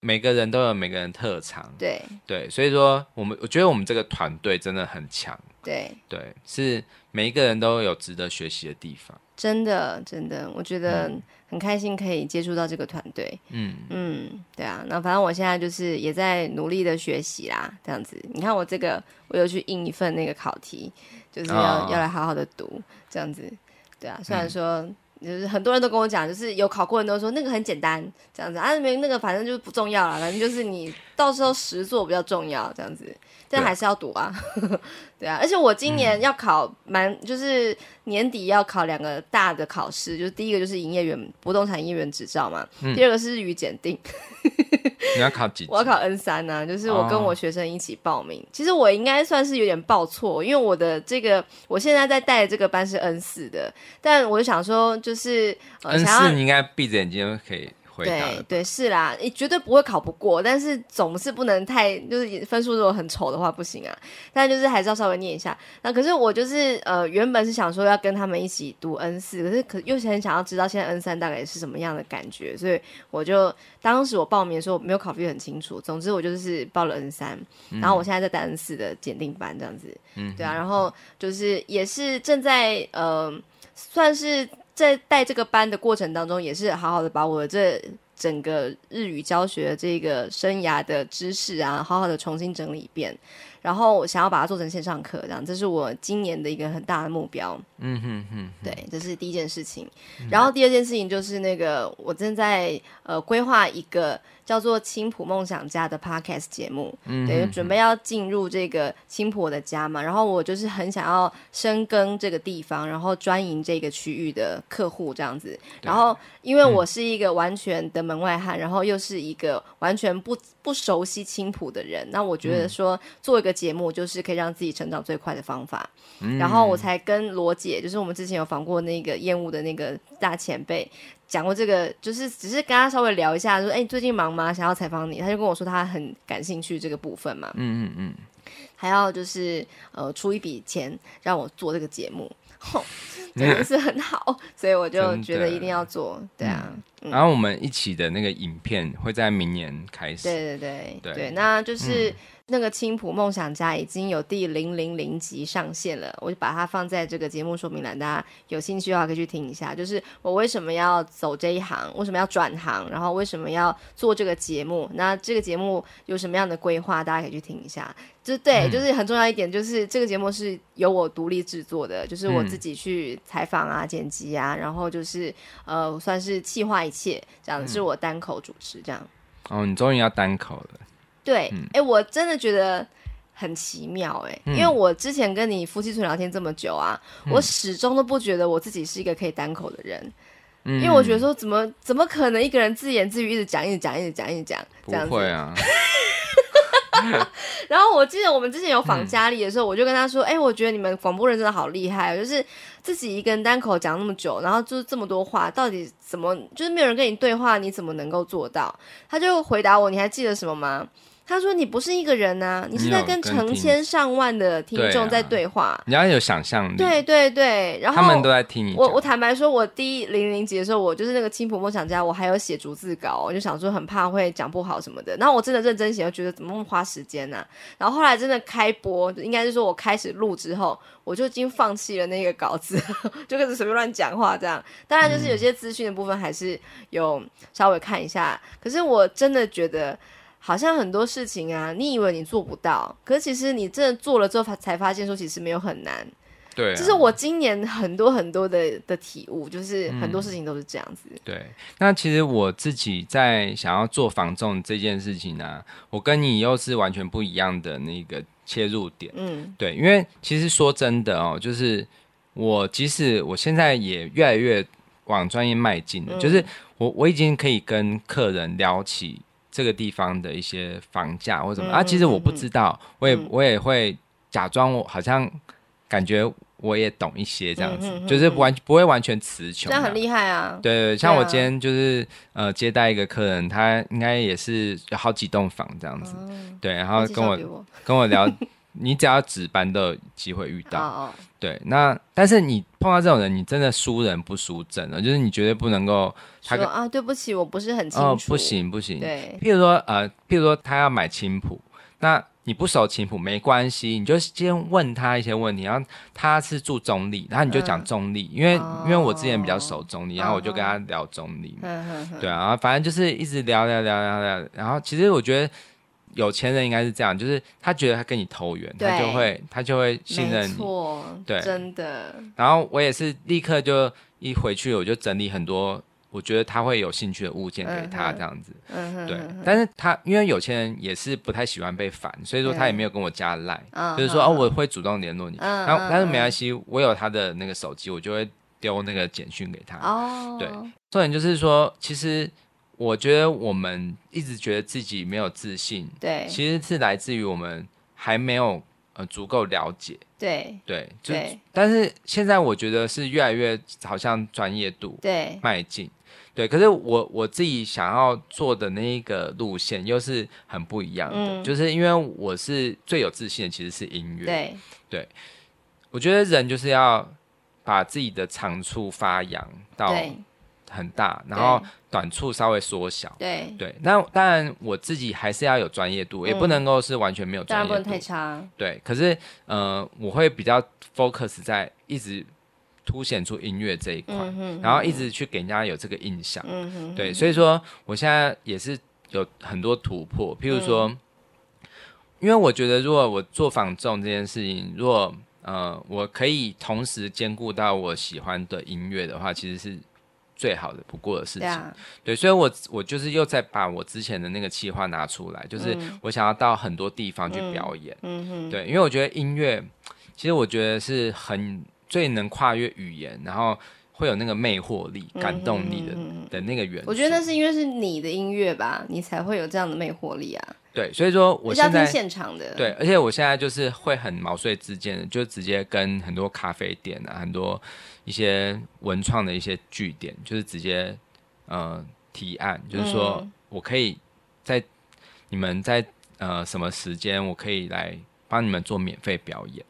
每个人都有每个人特长，对。对，所以说我们我觉得我们这个团队真的很强，对。对，是每一个人都有值得学习的地方。
真的，真的，我觉得很开心可以接触到这个团队。嗯嗯，对啊，那反正我现在就是也在努力的学习啦，这样子。你看我这个，我又去印一份那个考题，就是要、哦、要来好好的读，这样子。对啊，虽然说、嗯、就是很多人都跟我讲，就是有考过人都说那个很简单，这样子啊，没那个反正就是不重要了，反正就是你到时候实做比较重要，这样子。但还是要读啊，对，啊，而且我今年要考蛮，嗯、就是年底要考两个大的考试，就是第一个就是营业员不动产营业员执照嘛，嗯、第二个是日语检定。
你要考几？
我要考 N 三呢，就是我跟我学生一起报名。哦、其实我应该算是有点报错，因为我的这个我现在在带的这个班是 N 四的，但我就想说，就是
N 四你应该闭着眼睛就可以。
对对是啦，你绝对不会考不过，但是总是不能太就是分数如果很丑的话不行啊。但就是还是要稍微念一下。那可是我就是呃原本是想说要跟他们一起读 N 四，可是可又是很想要知道现在 N 三大概是什么样的感觉，所以我就当时我报名的时候没有考虑很清楚。总之我就是报了 N 三，然后我现在在带 N 四的检定班这样子。嗯，对啊，然后就是也是正在呃算是。在带这个班的过程当中，也是好好的把我这整个日语教学这个生涯的知识啊，好好的重新整理一遍。然后我想要把它做成线上课，这样这是我今年的一个很大的目标。嗯哼哼，对，这是第一件事情。然后第二件事情就是那个我正在呃规划一个叫做《青浦梦想家》的 podcast 节目，对，准备要进入这个青浦的家嘛。然后我就是很想要深耕这个地方，然后专营这个区域的客户这样子。然后因为我是一个完全的门外汉，然后又是一个完全不不熟悉青浦的人，那我觉得说做一个。个节目就是可以让自己成长最快的方法，嗯、然后我才跟罗姐，就是我们之前有访过那个厌恶的那个大前辈，讲过这个，就是只是跟他稍微聊一下，说，哎，最近忙吗？想要采访你，他就跟我说他很感兴趣这个部分嘛，嗯嗯嗯，还要就是呃出一笔钱让我做这个节目，吼，真的是很好，嗯、所以我就觉得一定要做，对啊，嗯、
然后我们一起的那个影片会在明年开始，
对对对对，对，那就是。嗯那个青浦梦想家已经有第零零零集上线了，我就把它放在这个节目说明栏，大家有兴趣的话可以去听一下。就是我为什么要走这一行，为什么要转行，然后为什么要做这个节目？那这个节目有什么样的规划？大家可以去听一下。就对，嗯、就是很重要一点，就是这个节目是由我独立制作的，就是我自己去采访啊、嗯、剪辑啊，然后就是呃，算是企划一切，这样、嗯、是我单口主持这样。
哦，你终于要单口了。
对，哎、嗯欸，我真的觉得很奇妙、欸，哎、嗯，因为我之前跟你夫妻纯聊天这么久啊，嗯、我始终都不觉得我自己是一个可以单口的人，嗯、因为我觉得说怎么怎么可能一个人自言自语一直讲一直讲一直讲一直讲这样子，
不会啊。
然后我记得我们之前有访佳丽的时候，嗯、我就跟他说，哎、欸，我觉得你们广播人真的好厉害，就是自己一个人单口讲那么久，然后就是这么多话，到底怎么就是没有人跟你对话，你怎么能够做到？他就回答我，你还记得什么吗？他说：“你不是一个人啊，你是在跟成千上万的听众在对话。
对啊，你要有想象力。
对对对，然后
他们都在听你。
我我坦白说，我第一零零集的时候，我就是那个青浦梦想家，我还有写逐字稿，我就想说很怕会讲不好什么的。然后我真的认真写，我觉得怎么那么花时间呢？啊？然后后来真的开播，应该是说我开始录之后，我就已经放弃了那个稿子，就开始随便乱讲话这样。当然，就是有些资讯的部分还是有稍微看一下。嗯、可是我真的觉得。”好像很多事情啊，你以为你做不到，可是其实你真的做了之后，才发现说其实没有很难。
对、啊，
这是我今年很多很多的的体悟，就是很多事情都是这样子。
嗯、对，那其实我自己在想要做防重这件事情呢、啊，我跟你又是完全不一样的那个切入点。嗯，对，因为其实说真的哦，就是我即使我现在也越来越往专业迈进了，嗯、就是我我已经可以跟客人聊起。这个地方的一些房价或什么、嗯、啊，其实我不知道，嗯、我也我也会假装我好像感觉我也懂一些这样子，嗯、就是完不会完全词穷，这样。
很厉害啊。
对对，像我今天就是、啊、呃接待一个客人，他应该也是有好几栋房这样子，嗯、对，然后跟我，我。跟我聊。你只要值班都有机会遇到，哦、对。那但是你碰到这种人，你真的输人不输阵了，就是你绝对不能够他
说啊，对不起，我不是很清楚，
哦、不行不行。
对，
譬如说呃，譬如说他要买琴谱，那你不熟琴谱没关系，你就先问他一些问题，然后他是住中立，然后你就讲中立，嗯、因为、哦、因为我之前比较熟中立，然后我就跟他聊中立，嗯、对啊，然后反正就是一直聊聊聊聊聊，然后其实我觉得。有钱人应该是这样，就是他觉得他跟你投缘，他就会他就会信任你。对，
真的。
然后我也是立刻就一回去，我就整理很多我觉得他会有兴趣的物件给他，这样子。嗯哼。对，嗯、哼但是他因为有钱人也是不太喜欢被烦，所以说他也没有跟我加赖，嗯、就是说哦，我会主动联络你。嗯、然后但是没关系，我有他的那个手机，我就会丢那个简讯给他。哦。对，重点就是说，其实。我觉得我们一直觉得自己没有自信，
对，
其实是来自于我们还没有呃足够了解，
对。
对，就对，但是现在我觉得是越来越好像专业度对。迈进，对，可是我我自己想要做的那一个路线又是很不一样的，嗯、就是因为我是最有自信的其实是音乐，
对。
对，我觉得人就是要把自己的长处发扬到。很大，然后短处稍微缩小。
对
对，那当然我自己还是要有专业度，嗯、也不能够是完全没有专业度。当然不能太差。对，可是呃，我会比较 focus 在一直凸显出音乐这一块，嗯、哼哼然后一直去给人家有这个印象。嗯、哼哼对，所以说我现在也是有很多突破，譬如说，嗯、因为我觉得如果我做房仲这件事情，如果呃我可以同时兼顾到我喜欢的音乐的话，其实是。最好的不过的事情，对，所以我我就是又再把我之前的那个计划拿出来，就是我想要到很多地方去表演，嗯对，因为我觉得音乐，其实我觉得是很最能跨越语言，然后会有那个魅惑力、感动你的、嗯、的那个元素。
我觉得那是因为是你的音乐吧，你才会有这样的魅惑力啊。
对，所以说我现在
现场的，
对，而且我现在就是会很毛遂自荐的，就直接跟很多咖啡店啊，很多。一些文创的一些据点，就是直接呃提案，就是说我可以在你们在呃什么时间，我可以来帮你们做免费表演。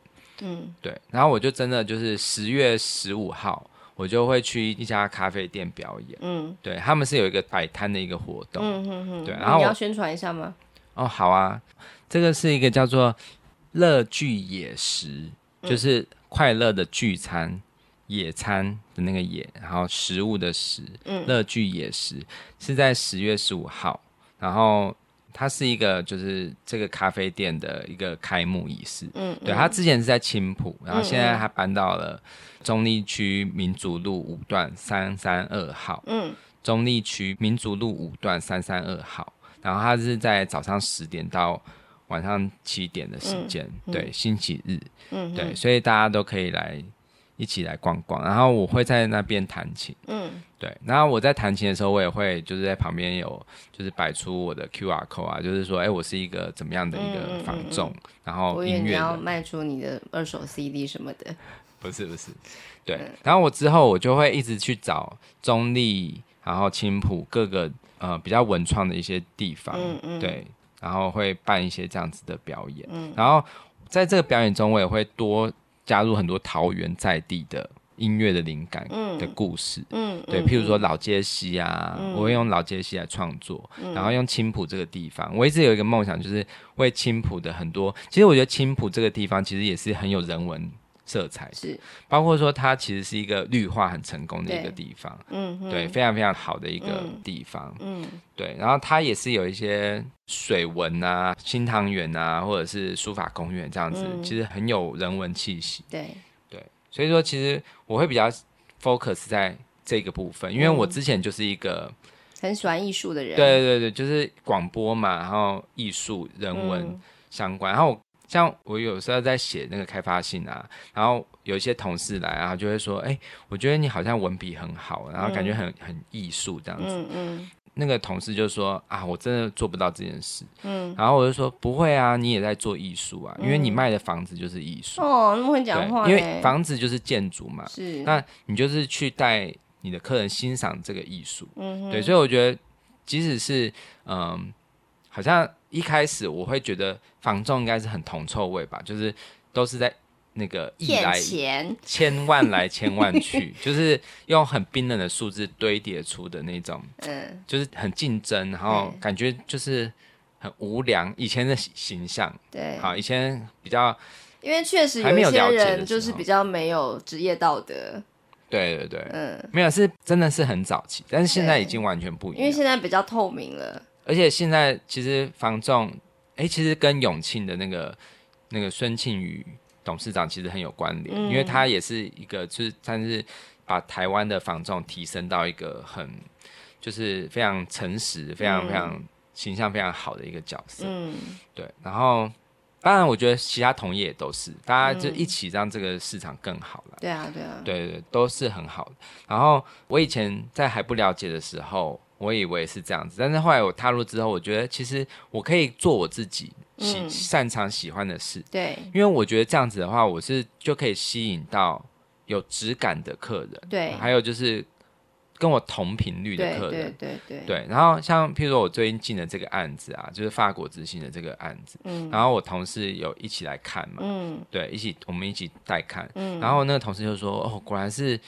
嗯，对。然后我就真的就是十月十五号，我就会去一家咖啡店表演。嗯，对，他们是有一个摆摊的一个活动。嗯哼哼。对，然后你
要宣传一下吗？
哦，好啊，这个是一个叫做乐聚野食，就是快乐的聚餐。野餐的那个野，然后食物的食，嗯，乐聚野食是在十月十五号，然后它是一个就是这个咖啡店的一个开幕仪式，嗯，对，它之前是在青浦，然后现在它搬到了中立区民族路五段三三二号，嗯，中立区民族路五段三三二号，然后它是在早上十点到晚上七点的时间，对，星期日，嗯，对，所以大家都可以来。一起来逛逛，然后我会在那边弹琴，嗯，对，然后我在弹琴的时候，我也会就是在旁边有就是摆出我的 QR code 啊，就是说，哎，我是一个怎么样的一个房众，然后音乐你
要卖出你的二手 CD 什么的，
不是不是，对，嗯、然后我之后我就会一直去找中坜，然后青浦各个呃比较文创的一些地方，嗯嗯，对，然后会办一些这样子的表演，嗯，然后在这个表演中，我也会多加入很多桃园在地的音乐的灵感的故事，嗯，对，譬如说老街西啊，嗯、我会用老街西来创作，嗯、然后用青浦这个地方，我一直有一个梦想，就是为青浦的很多，其实我觉得青浦这个地方其实也是很有人文。色彩。是，包括说它其实是一个绿化很成功的一个地方，嗯，对，非常非常好的一个地方，嗯，对，然后它也是有一些水文啊、新汤园啊，或者是书法公园这样子，嗯、其实很有人文气息，对。对，所以说其实我会比较 focus 在这个部分，因为我之前就是一个
很喜欢艺术的人，
对对对，就是广播嘛，然后艺术人文相关，然后我。像我有时候在写那个开发信啊，然后有一些同事来啊，就会说：“哎、欸，我觉得你好像文笔很好，然后感觉很很艺术这样子。嗯”嗯嗯。那个同事就说：“啊，我真的做不到这件事。”嗯。然后我就说：“不会啊，你也在做艺术啊，因为你卖的房子就是艺术。”哦，那么会讲话。因为房子就是建筑嘛。是。那你就是去带你的客人欣赏这个艺术。嗯。对，所以我觉得，即使是嗯，好像。一开始我会觉得房仲应该是很铜臭味吧，就是都是在那个亿来千万来千万去，就是用很冰冷的数字堆叠出的那种，嗯，就是很竞争，然后感觉就是很无良。以前的形象，对，好，以前比较，
因为确实有一些人就是比较没有职业道德，
对对对，嗯，没有是真的是很早期，但是现在已经完全不一样，
因为现在比较透明了。
而且现在其实房仲，哎、欸，其实跟永庆的那个那个孙庆宇董事长其实很有关联，嗯、因为他也是一个，就是算是把台湾的房仲提升到一个很就是非常诚实、非常非常形象非常好的一个角色。嗯，对。然后当然，我觉得其他同业也都是，大家就一起让这个市场更好了。
对啊，对啊，
对对，都是很好的。然后我以前在还不了解的时候。我以为是这样子，但是后来我踏入之后，我觉得其实我可以做我自己喜、嗯、擅长喜欢的事。对，因为我觉得这样子的话，我是就可以吸引到有质感的客人。对，还有就是跟我同频率的客人。对对对，对，对。然后像譬如说我最近进的这个案子啊，就是法国之星的这个案子。嗯。然后我同事有一起来看嘛。嗯。对，一起我们一起带看。嗯。然后那个同事就说：“哦，果然是。”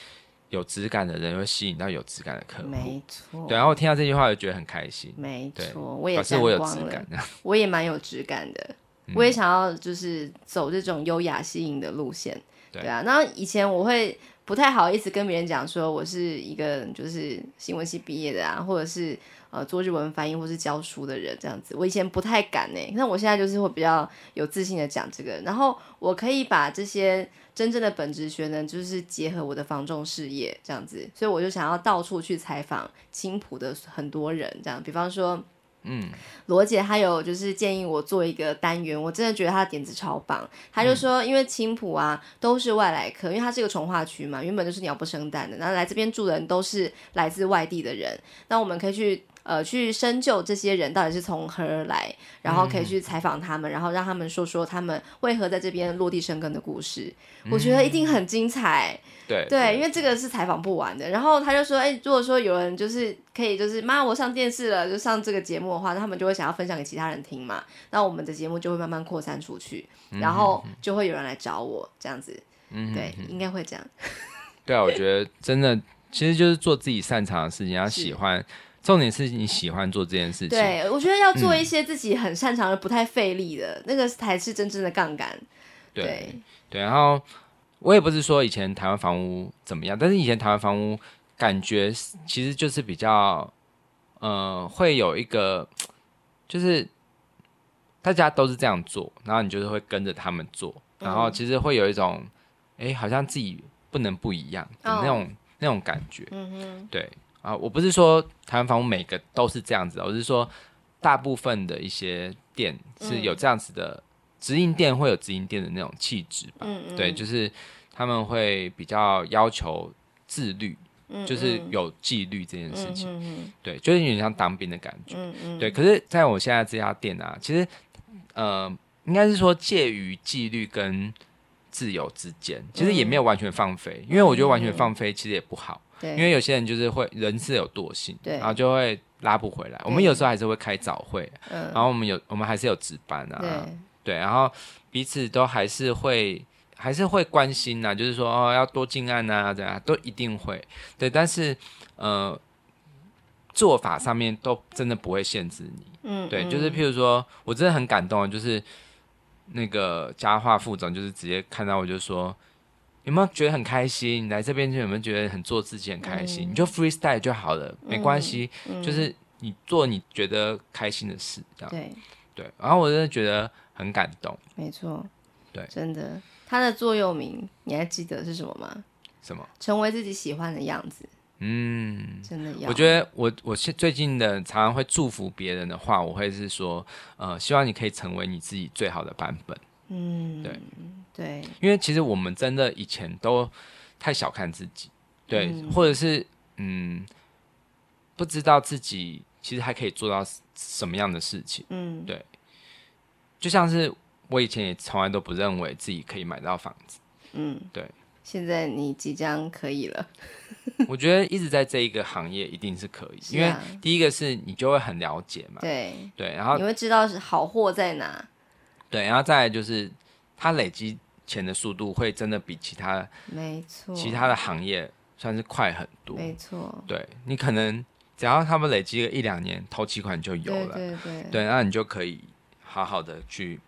有质感的人会吸引到有质感的客户，没错。对，然后我听到这句话，就觉得很开心。没错，我也是我有质感的，
我也蛮有质感的。我也想要就是走这种优雅吸引的路线。对啊，然后以前我会不太好意思跟别人讲说我是一个就是新闻系毕业的啊，或者是呃做日文翻译或是教书的人这样子。我以前不太敢呢，那我现在就是会比较有自信的讲这个，然后我可以把这些。真正的本职学呢，就是结合我的防重事业这样子，所以我就想要到处去采访青浦的很多人，这样，比方说，嗯，罗姐她有就是建议我做一个单元，我真的觉得她的点子超棒。她就说，因为青浦啊都是外来客，因为它是一个从化区嘛，原本就是鸟不生蛋的，然后来这边住的人都是来自外地的人，那我们可以去。呃，去深究这些人到底是从何而来，然后可以去采访他们，嗯、然后让他们说说他们为何在这边落地生根的故事。嗯、我觉得一定很精彩。对对，因为这个是采访不完的。然后他就说：“哎，如果说有人就是可以，就是妈，我上电视了，就上这个节目的话，那他们就会想要分享给其他人听嘛。那我们的节目就会慢慢扩散出去，然后就会有人来找我这样子。嗯，对，应该会这样。
对啊，我觉得真的其实就是做自己擅长的事情，要喜欢。”重点是你喜欢做这件事情。
对，我觉得要做一些自己很擅长的、不太费力的，嗯、那个才是真正的杠杆。对对，对，然后我也不是说以前台湾房屋怎么样，但是以前台湾房屋感觉其实就是比较，呃，会有一个，就是大家都是这样做，然后你就是会跟着他们做，然后其实会有一种，哎、嗯，好像自己不能不一样的那种、哦、那种感觉。嗯哼，对。啊，我不是说台湾房屋每个都是这样子，我是说大部分的一些店是有这样子的，直营店会有直营店的那种气质吧。嗯嗯。对，就是他们会比较要求自律，就是有纪律这件事情。嗯嗯嗯。对，就是有点像当兵的感觉。嗯嗯。对，可是在我现在这家店啊，其实呃，应该是说介于纪律跟自由之间，其实也没有完全放飞，因为我觉得完全放飞其实也不好。对，因为有些人就是会人是有惰性，对，然后就会
拉不回来。我们有时候还是会开早会，嗯，然后我们有我们还是有值班啊，对，对，然后彼此都还是会还是会关心呐、啊，就是说哦要多进案啊，这样都一定会，对，但是呃做法上面都真的不会限制你，嗯，对，就是譬如说我真的很感动，就是那个佳樺副总就是直接看到我就说。有没有觉得很开心？你来这边就有没有觉得很做自己很开心？嗯、你就 freestyle 就好了，没关系、就是你做你觉得开心的事，这样对对。然后我真的觉得很感动，
没错，
对，
真的。他的座右铭你还记得是什么吗？
什么？
成为自己喜欢的样子。
嗯，
真的要。
我觉得我我现最近的常常会祝福别人的话，我会是说，呃，希望你可以成为你自己最好的版本。
嗯，
对。
对，
因为其实我们真的以前都太小看自己，对，嗯、或者是嗯，不知道自己其实还可以做到什么样的事情，嗯，对，就像是我以前也从来都不认为自己可以买到房子，嗯，对，
现在你即将可以了，
我觉得一直在这一个行业一定是可以，因为第一个是你就会很了解嘛，
对。
对，然后
你会知道是好货在哪，
对，然后再来就是。它累积钱的速度会真的比其他
没错，
其他的行业算是快很多。
没错，
对，你可能只要他们累积个一两年，头期款就有了。
对对对，
对，那你就可以好好的去。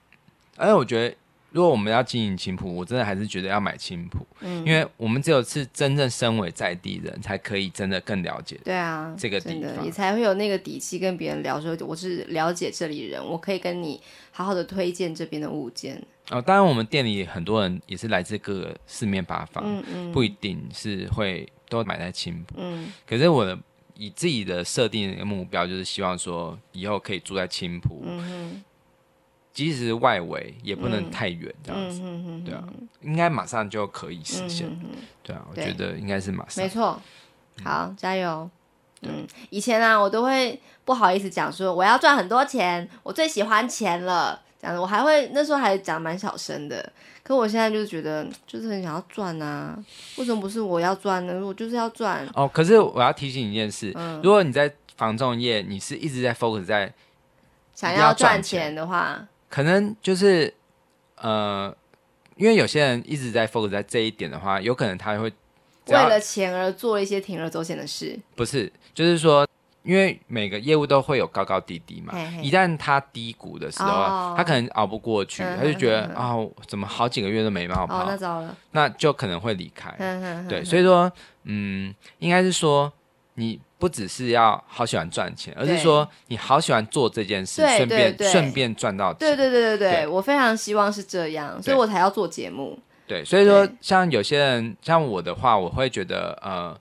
而且我觉得。如果我们要经营青浦，我真的还是觉得要买青浦，嗯，因为我们只有是真正身为在地人，才可以真的更了解。
对啊，
这个地方
你才会有那个底气跟别人聊说我是了解这里人，我可以跟你好好的推荐这边的物件。
哦，当然我们店里很多人也是来自各个四面八方，
嗯嗯，
不一定是会都买在青浦，
嗯，
可是我的以自己的设定的目标，就是希望说以后可以住在青浦，
嗯哼。
即使是外围也不能太远，这样子，对啊，应该马上就可以实现，
嗯、
对啊，我觉得应该是马上，
没错，好，加油，嗯，以前啊，我都会不好意思讲说我要赚很多钱，我最喜欢钱了，这样子，我还会那时候还讲蛮小声的，可我现在就是觉得就是很想要赚啊，为什么不是我要赚呢？我就是要赚
哦，可是我要提醒你一件事，嗯、如果你在房仲业，你是一直在 focus 在
想要赚钱的话。
可能就是，呃，因为有些人一直在 focus 在这一点的话，有可能他会
为了钱而做一些铤而走险的事。
不是，就是说，因为每个业务都会有高高低低嘛。嘿嘿，一旦他低谷的时候，哦，他可能熬不过去，嗯、他就觉得啊、哦，怎么好几个月都没办法跑，
哦，那糟了，
那就可能会
离开。
对，所以说，嗯，应该是说你。不只是要好喜欢赚钱，而是说你好喜欢做这件事，顺便顺便赚到钱。
对对对对对，对，我非常希望是这样，所以我才要做节目。
对，所以说像有些人像我的话，我会觉得呃，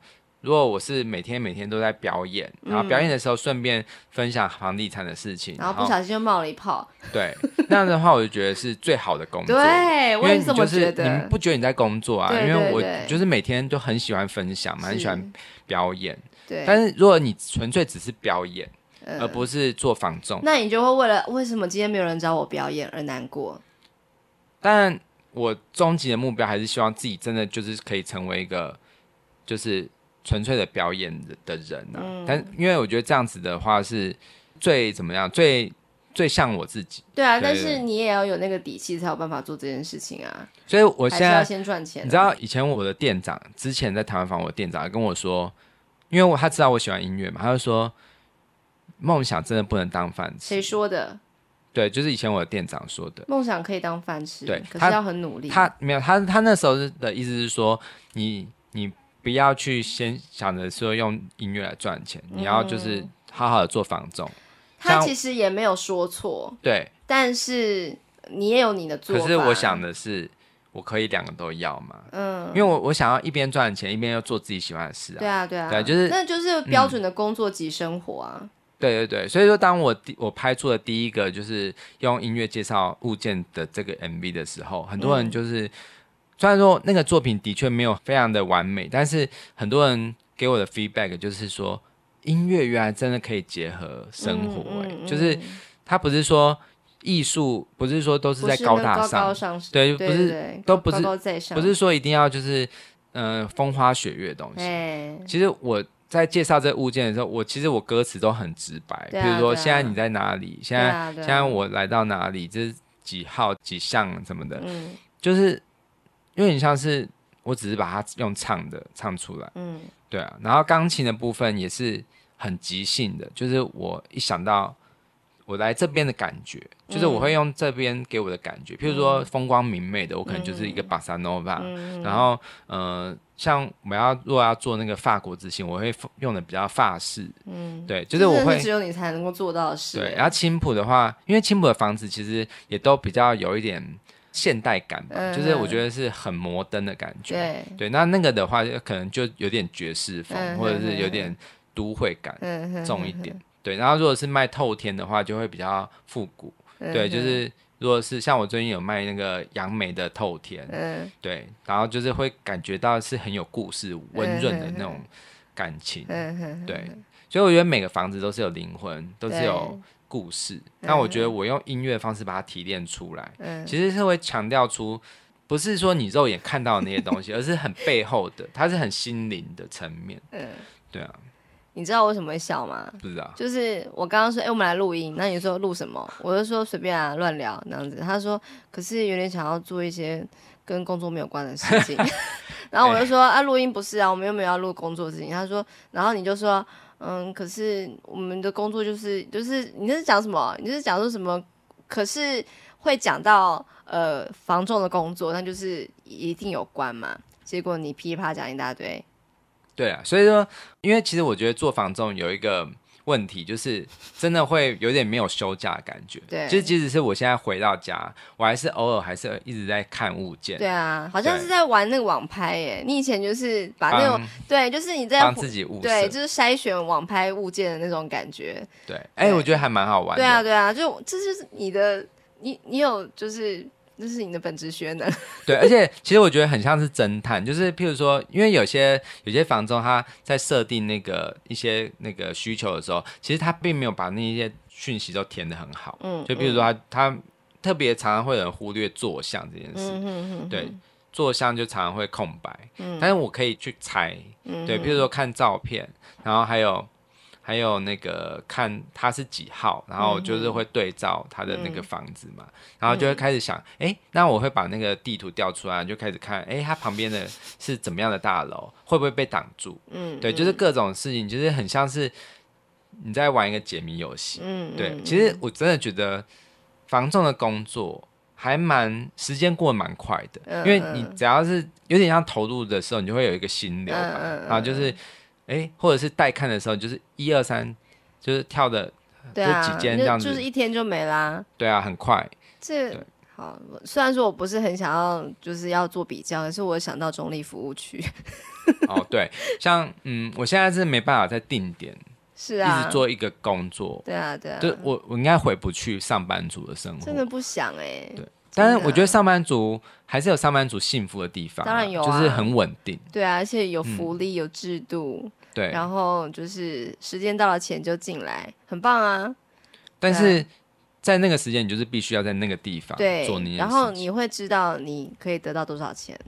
如果我是每天每天都在表演，然后表演的时候顺便分享房地产的事情，
然后不小心就冒了一泡。
对，那样的话我就觉得是最好的工作。
对，为什么觉得？
你不觉得你在工作啊？因为我就是每天都很喜欢分享嘛，很喜欢表演。
对，
但是如果你纯粹只是表演，呃、而不是做房仲，
那你就会为了为什么今天没有人找我表演而难过。
但我终极的目标还是希望自己真的就是可以成为一个就是纯粹的表演的的人啊。嗯、但因为我觉得这样子的话是最怎么样，最最像我自己。
对啊，但是你也要有那个底气才有办法做这件事情啊。
所以我现在
要先赚钱。
你知道以前我的店长之前在台湾房，我的店长跟我说。因为我他知道我喜欢音乐嘛，他就说梦想真的不能当饭吃。
谁说的？
对，就是以前我的店长说的。
梦想可以当饭吃，
对，
可是要很努力。
他，他没有，他他那时候的意思是说，你你不要去先想着说用音乐来赚钱，嗯，你要就是好好的做房仲。
他其实也没有说错，
对，
但是你也有你的做法。
可是我想的是。我可以两个都要嘛？嗯，因为我我想要一边赚钱，一边要做自己喜欢的事啊。
对啊，对啊，
对，就是
那就是标准的工作及生活啊。
嗯、对对对，所以说当我第我拍出了第一个就是用音乐介绍物件的这个 MV 的时候，很多人就是、嗯、虽然说那个作品的确没有非常的完美，但是很多人给我的 feedback 就是说，音乐原来真的可以结合生活、欸，哎、嗯嗯嗯，就是他不是说。艺术不是说都是在高大上，高高上对，不是都不是高高在上，不是说一定要就是嗯、呃、风花雪月的东西。
欸、
其实我在介绍这物件的时候，我其实我歌词都很直白，比、啊、如说现在你在哪里，现在、啊、现在我来到哪里，这是几号几项什么的，嗯，就是因为你像是我只是把它用唱的唱出来，嗯，对啊，然后钢琴的部分也是很即兴的，就是我一想到。我来这边的感觉，就是我会用这边给我的感觉，嗯、譬如说风光明媚的，我可能就是一个巴萨诺瓦。然后，呃，像我们要如果要做那个法国之星，我会用的比较法式。嗯，对，就是我
会只有你才能够做到的事。
对，然后青浦的话，因为青浦的房子其实也都比较有一点现代感吧，嗯、就是我觉得是很摩登的感觉。对，对，那那个的话，可能就有点爵士风，嗯、或者是有点都会感重一点。嗯对，然后如果是卖透天的话，就会比较复古。嗯、对，就是如果是像我最近有卖那个杨梅的透天，嗯，对，然后就是会感觉到是很有故事、温润的那种感情。嗯、对，所以我觉得每个房子都是有灵魂，都是有故事。那我觉得我用音乐方式把它提炼出来，嗯、其实是会强调出，不是说你肉眼看到的那些东西，而是很背后的，它是很心灵的层面。嗯，对啊。
你知道我为什么会笑吗？
不知道，
就是我刚刚说，哎、欸，我们来录音，那你说录什么？我就说随便啊，乱聊那样子。他说，可是有点想要做一些跟工作没有关的事情。然后我就说，啊，录音不是啊，我们又没有要录工作的事情。他说，然后你就说，嗯，可是我们的工作就是就是，你这是讲什么？你这是讲说什么？可是会讲到呃防重的工作，那就是一定有关嘛。结果你噼里啪啦讲一大堆。
对啊，所以说，因为其实我觉得做房仲有一个问题，就是真的会有点没有休假的感觉。对，就是即使是我现在回到家，我还是偶尔还是一直在看物件。
对啊，好像是在玩那个网拍耶。你以前就是把那种帮对，就是你在
帮自己物
对，就是筛选网拍物件的那种感觉。
对，哎对，我觉得还蛮好玩的。
对啊，对啊，就这就是你的，你你有就是。这是你的本职学能。
对，而且其实我觉得很像是侦探，就是譬如说，因为有些有些房东他在设定那个一些那个需求的时候，其实他并没有把那些讯息都填的很好。嗯，就比如说他、嗯、他特别常常会有人忽略坐向这件事。嗯对，坐向就常常会空白。嗯，但是我可以去猜。嗯，对，比如说看照片，然后还有。还有那个看他是几号，然后就是会对照他的那个房子嘛，嗯、然后就会开始想，哎、嗯，那我会把那个地图调出来，就开始看，哎，他旁边的是怎么样的大楼，会不会被挡住？嗯，对，就是各种事情，就是很像是你在玩一个解谜游戏。嗯，对，其实我真的觉得房仲的工作还蛮时间过得蛮快的，嗯、因为你只要是有点像投入的时候，你就会有一个心流嘛，嗯、然后就是。哎，或者是带看的时候，就是一二三，就是跳的，对啊，就几间这样子，
就是一天就没啦。
对啊，很快。
这好，虽然说我不是很想要，就是要做比较，可是我想到中立服务区。
哦，对，像嗯，我现在是没办法再定点，
是啊，
一直做一个工作。
对啊，对啊，
就我我应该回不去上班族的生活，
真的不想哎、欸。
对。但是我觉得上班族还是有上班族幸福的地方，当然有，就是很稳定。
对啊，而且有福利，有制度。对，然后就是时间到了，钱就进来，很棒啊。
但是在那个时间，你就是必须要在那个地方做那。
然后你会知道你可以得到多少钱。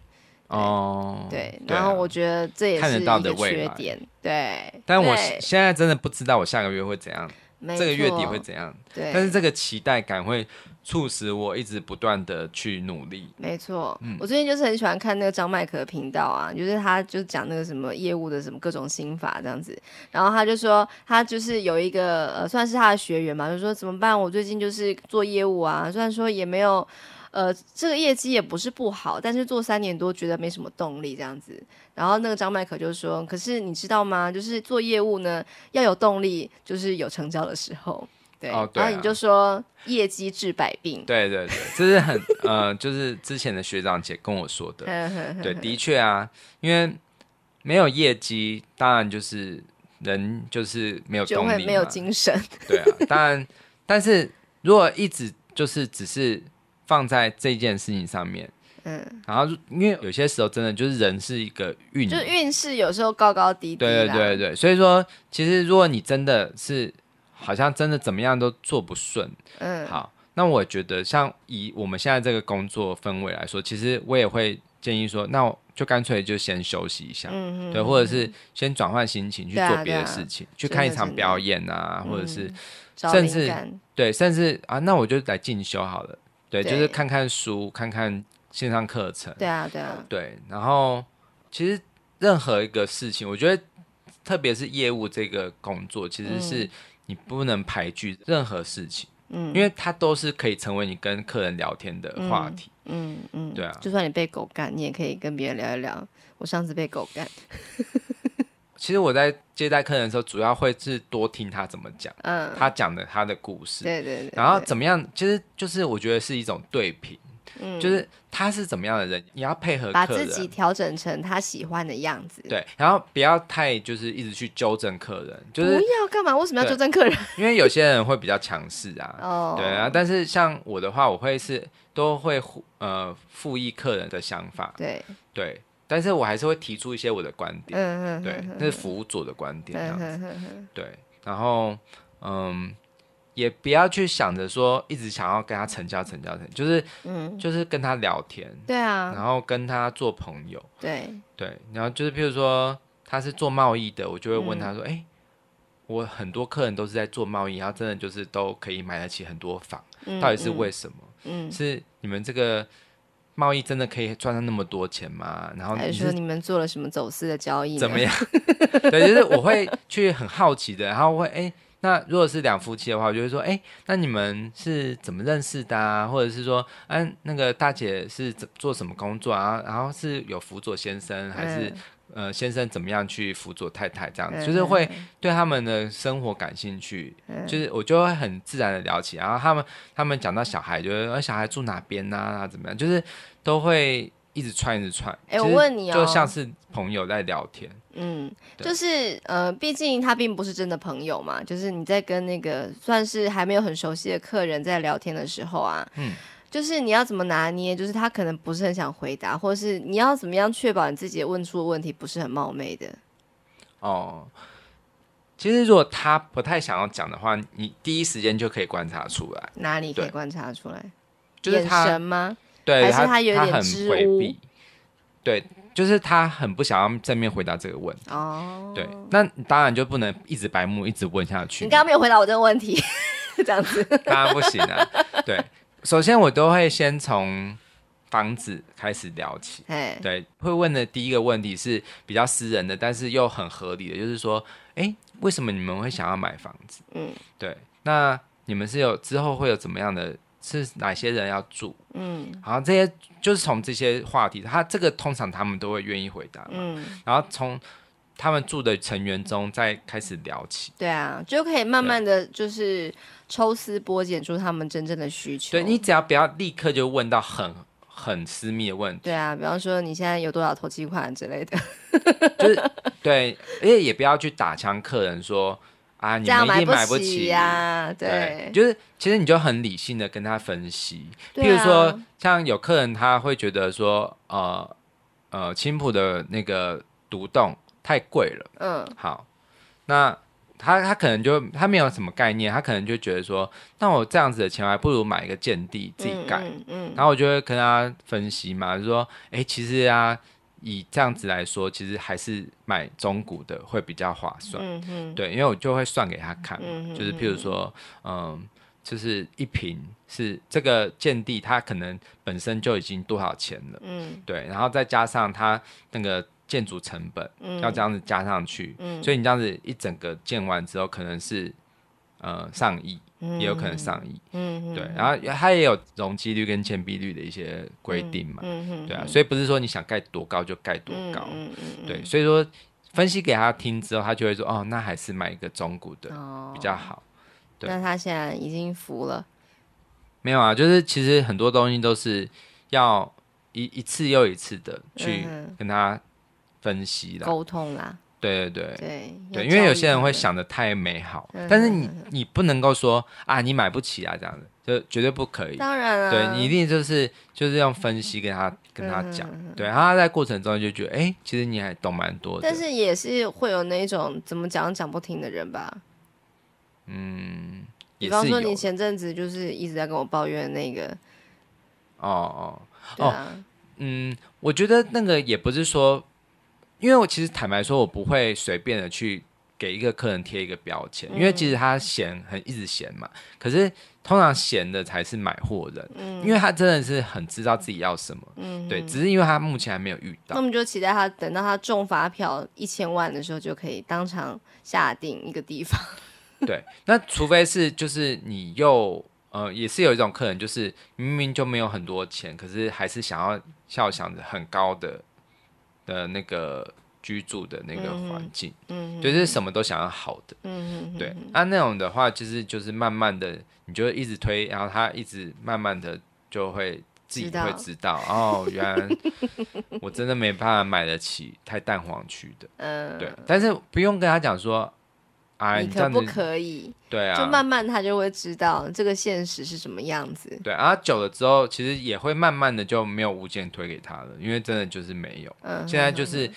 哦，对。然后我觉得这也是一个缺点。对。
但我现在真的不知道我下个月会怎样，这个月底会怎样。对。但是这个期待感会。促使我一直不断的去努力。没
错，嗯，我最近就是很喜欢看那个张麦可的频道啊，就是他就讲那个什么业务的什么各种心法这样子，然后他就说他就是有一个呃算是他的学员嘛，就说怎么办？我最近就是做业务啊，虽然说也没有呃这个业绩也不是不好，但是做三年多觉得没什么动力这样子。然后那个张麦可就说，可是你知道吗？就是做业务呢要有动力，就是有成交的时候。对哦，对啊，然后你就说业绩治百病。
对对对，这是很呃，就是之前的学长姐跟我说的。对，的确啊，因为没有业绩，当然就是人就是没有动力，
没有精神。
对啊，当然，但是如果一直就是只是放在这件事情上面，嗯，然后因为有些时候真的就是人是一个运，
就是运势有时候高高低低。
对对对对，所以说其实如果你真的是。好像真的怎么样都做不顺。嗯，好，那我觉得像以我们现在这个工作氛围来说，其实我也会建议说，那我就干脆就先休息一下，
嗯
对，或者是先转换心情去做别的事情，
啊啊、
去看一场表演啊，
嗯、
或者是甚至对，甚至啊，那我就来进修好了，对，对。就是看看书，看看线上课程，
对啊，对啊，
对，然后其实任何一个事情，我觉得特别是业务这个工作，其实是你不能排拒任何事情。嗯，因为它都是可以成为你跟客人聊天的话题。
嗯嗯，
嗯对啊，
就算你被狗干，你也可以跟别人聊一聊。我上次被狗干。
其实我在接待客人的时候，主要会是多听他怎么讲，
嗯，
他讲的他的故事，
对对对，
然后怎么样，其实就是我觉得是一种对比。嗯，就是他是怎么样的人，你要配合
把自己调整成他喜欢的样子。
对，然后不要太就是一直去纠正客人，就是
不要干嘛？为什么要纠正客人？
因为有些人会比较强势啊。
哦，
对啊，但是像我的话，我会是都会呃附议客人的想法。
对
对，但是我还是会提出一些我的观点。
嗯嗯，
对，那是服务组的观点这样子。
嗯嗯
对，然后嗯。也不要去想着说一直想要跟他成交成交成交，就是嗯，就是跟他聊天，
对啊，
然后跟他做朋友，
对
对，然后就是譬如说他是做贸易的，我就会问他说，哎、嗯，我很多客人都是在做贸易，然后真的就是都可以买得起很多房，嗯、到底是为什么？嗯，是你们这个贸易真的可以赚到那么多钱吗？然后你
还是说你们做了什么走私的交易？
怎么样？对，就是我会去很好奇的，然后会哎。那如果是两夫妻的话，我就会说，哎、欸，那你们是怎么认识的啊？或者是说，嗯、啊，那个大姐是怎做什么工作啊？然后是有辅佐先生，还是、嗯、呃先生怎么样去辅佐太太这样子？嗯、就是会对他们的生活感兴趣，嗯、就是我就会很自然的聊起。然后他们他们讲到小孩，就是说小孩住哪边呐、啊？怎么样？就是都会一直串一直串。
哎、欸，我问你哦，
就像是朋友在聊天。
嗯，就是呃，毕竟他并不是真的朋友嘛。就是你在跟那个算是还没有很熟悉的客人在聊天的时候啊，嗯，就是你要怎么拿捏，就是他可能不是很想回答，或者是你要怎么样确保你自己问出的问题不是很冒昧的。
哦，其实如果他不太想要讲的话，你第一时间就可以观察出来。
哪里可以观察出来？
就是他
眼神吗？
对，
还是他有点
他很回避？对。就是他很不想要正面回答这个问题哦，对，那当然就不能一直白目，一直问下去。
你刚刚没有回答我这个问题，这样子
当然不行啊。对，首先我都会先从房子开始聊起，对，会问的第一个问题是比较私人的，但是又很合理的，就是说，哎，为什么你们会想要买房子？嗯，对，那你们是有之后会有怎么样的？是哪些人要住？嗯，好，这些就是从这些话题，他这个通常他们都会愿意回答。嗯，然后从他们住的成员中再开始聊起。
对啊，就可以慢慢的就是抽丝剥茧出他们真正的需求。
对，你只要不要立刻就问到很很私密的问题。
对啊，比方说你现在有多少投期款之类的。
就是对，而且也不要去打枪客人说。啊，你们一定买不起
呀、啊！
对，就是其实你就很理性的跟他分析，啊、譬如说像有客人他会觉得说，呃呃，青浦的那个独栋太贵了，嗯，好，那他他可能就他没有什么概念，他可能就觉得说，那我这样子的钱还不如买一个建地自己盖，嗯，嗯，嗯，然后我就会跟他分析嘛，就说，哎、欸，其实啊。以这样子来说，其实还是买中古的会比较划算。嗯嗯对，因为我就会算给他看，嗯、就是譬如说，嗯，就是一坪是这个建地，它可能本身就已经多少钱了。嗯，对，然后再加上它那个建筑成本，嗯、要这样子加上去，嗯、所以你这样子一整个建完之后，可能是呃上亿。也有可能上亿，嗯，对，然后它也有容积率跟建蔽率的一些规定嘛，嗯，对啊，所以不是说你想盖多高就盖多高，嗯，对，所以说分析给他听之后，他就会说，哦，那还是买一个中古的比较好。对，
那他现在已经服了？
没有啊，就是其实很多东西都是要一一次又一次的去跟他分析啦，
沟通啦。
对对对对，对，因为有些人会想的太美好，嗯、但是你你不能够说啊，你买不起啊，这样子就绝对不可以。
当然了，
对，你一定就是就是用分析跟他跟他讲，嗯、对，他在过程中就觉得，哎，其实你还懂蛮多的。
但是也是会有那种怎么讲讲不听的人吧？
嗯，
比方说你前阵子就是一直在跟我抱怨那个，
哦哦哦。嗯，我觉得那个也不是说，因为我其实坦白说，我不会随便的去给一个客人贴一个标签，因为其实他闲很一直闲嘛。可是通常闲的才是买货人，嗯，因为他真的是很知道自己要什么，嗯，对，只是因为他目前还没有遇到。
那我们就期待他等到他中发票一千万的时候，就可以当场下定一个地方。
对，那除非是就是你又呃，也是有一种客人，就是明明就没有很多钱，可是还是想要肖想着很高的的那个居住的那个环境，嗯，就是什么都想要好的，嗯，对，那、啊、那种的话，就是就是慢慢的，你就一直推，然后他一直慢慢的就会自己会知道，知道哦，原来我真的没办法买得起太蛋黄区的，嗯，对，但是不用跟他讲说。啊、
你可不可以？
对啊，
就慢慢他就会知道这个现实是什么样子。
对啊，久了之后，其实也会慢慢的就没有物件推给他了，因为真的就是没有。嗯，现在就是，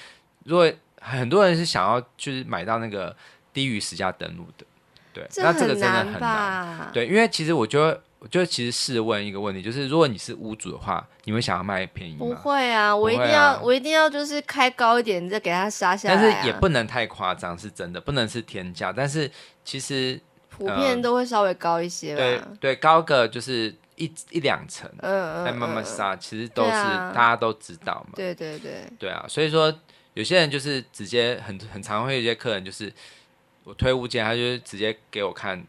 如果很多人是想要就是买到那个低于实价登录的，对，那这个真的很难。对，因为其实我觉得。我就其实试问一个问题，就是如果你是屋主的话，你会想要卖便宜吗？
不会啊，我一定要，啊、我一定要就是开高一点，你再给他杀下来，啊。
但是也不能太夸张，是真的，不能是天价。但是其实
普遍都会稍微高一些吧。
对对，高个就是一一两层，嗯嗯，再慢慢杀，其实都是大家都知道嘛。
对对对，
对啊，所以说有些人就是直接很很常会有一些客人就是我推物件，他就直接给我看。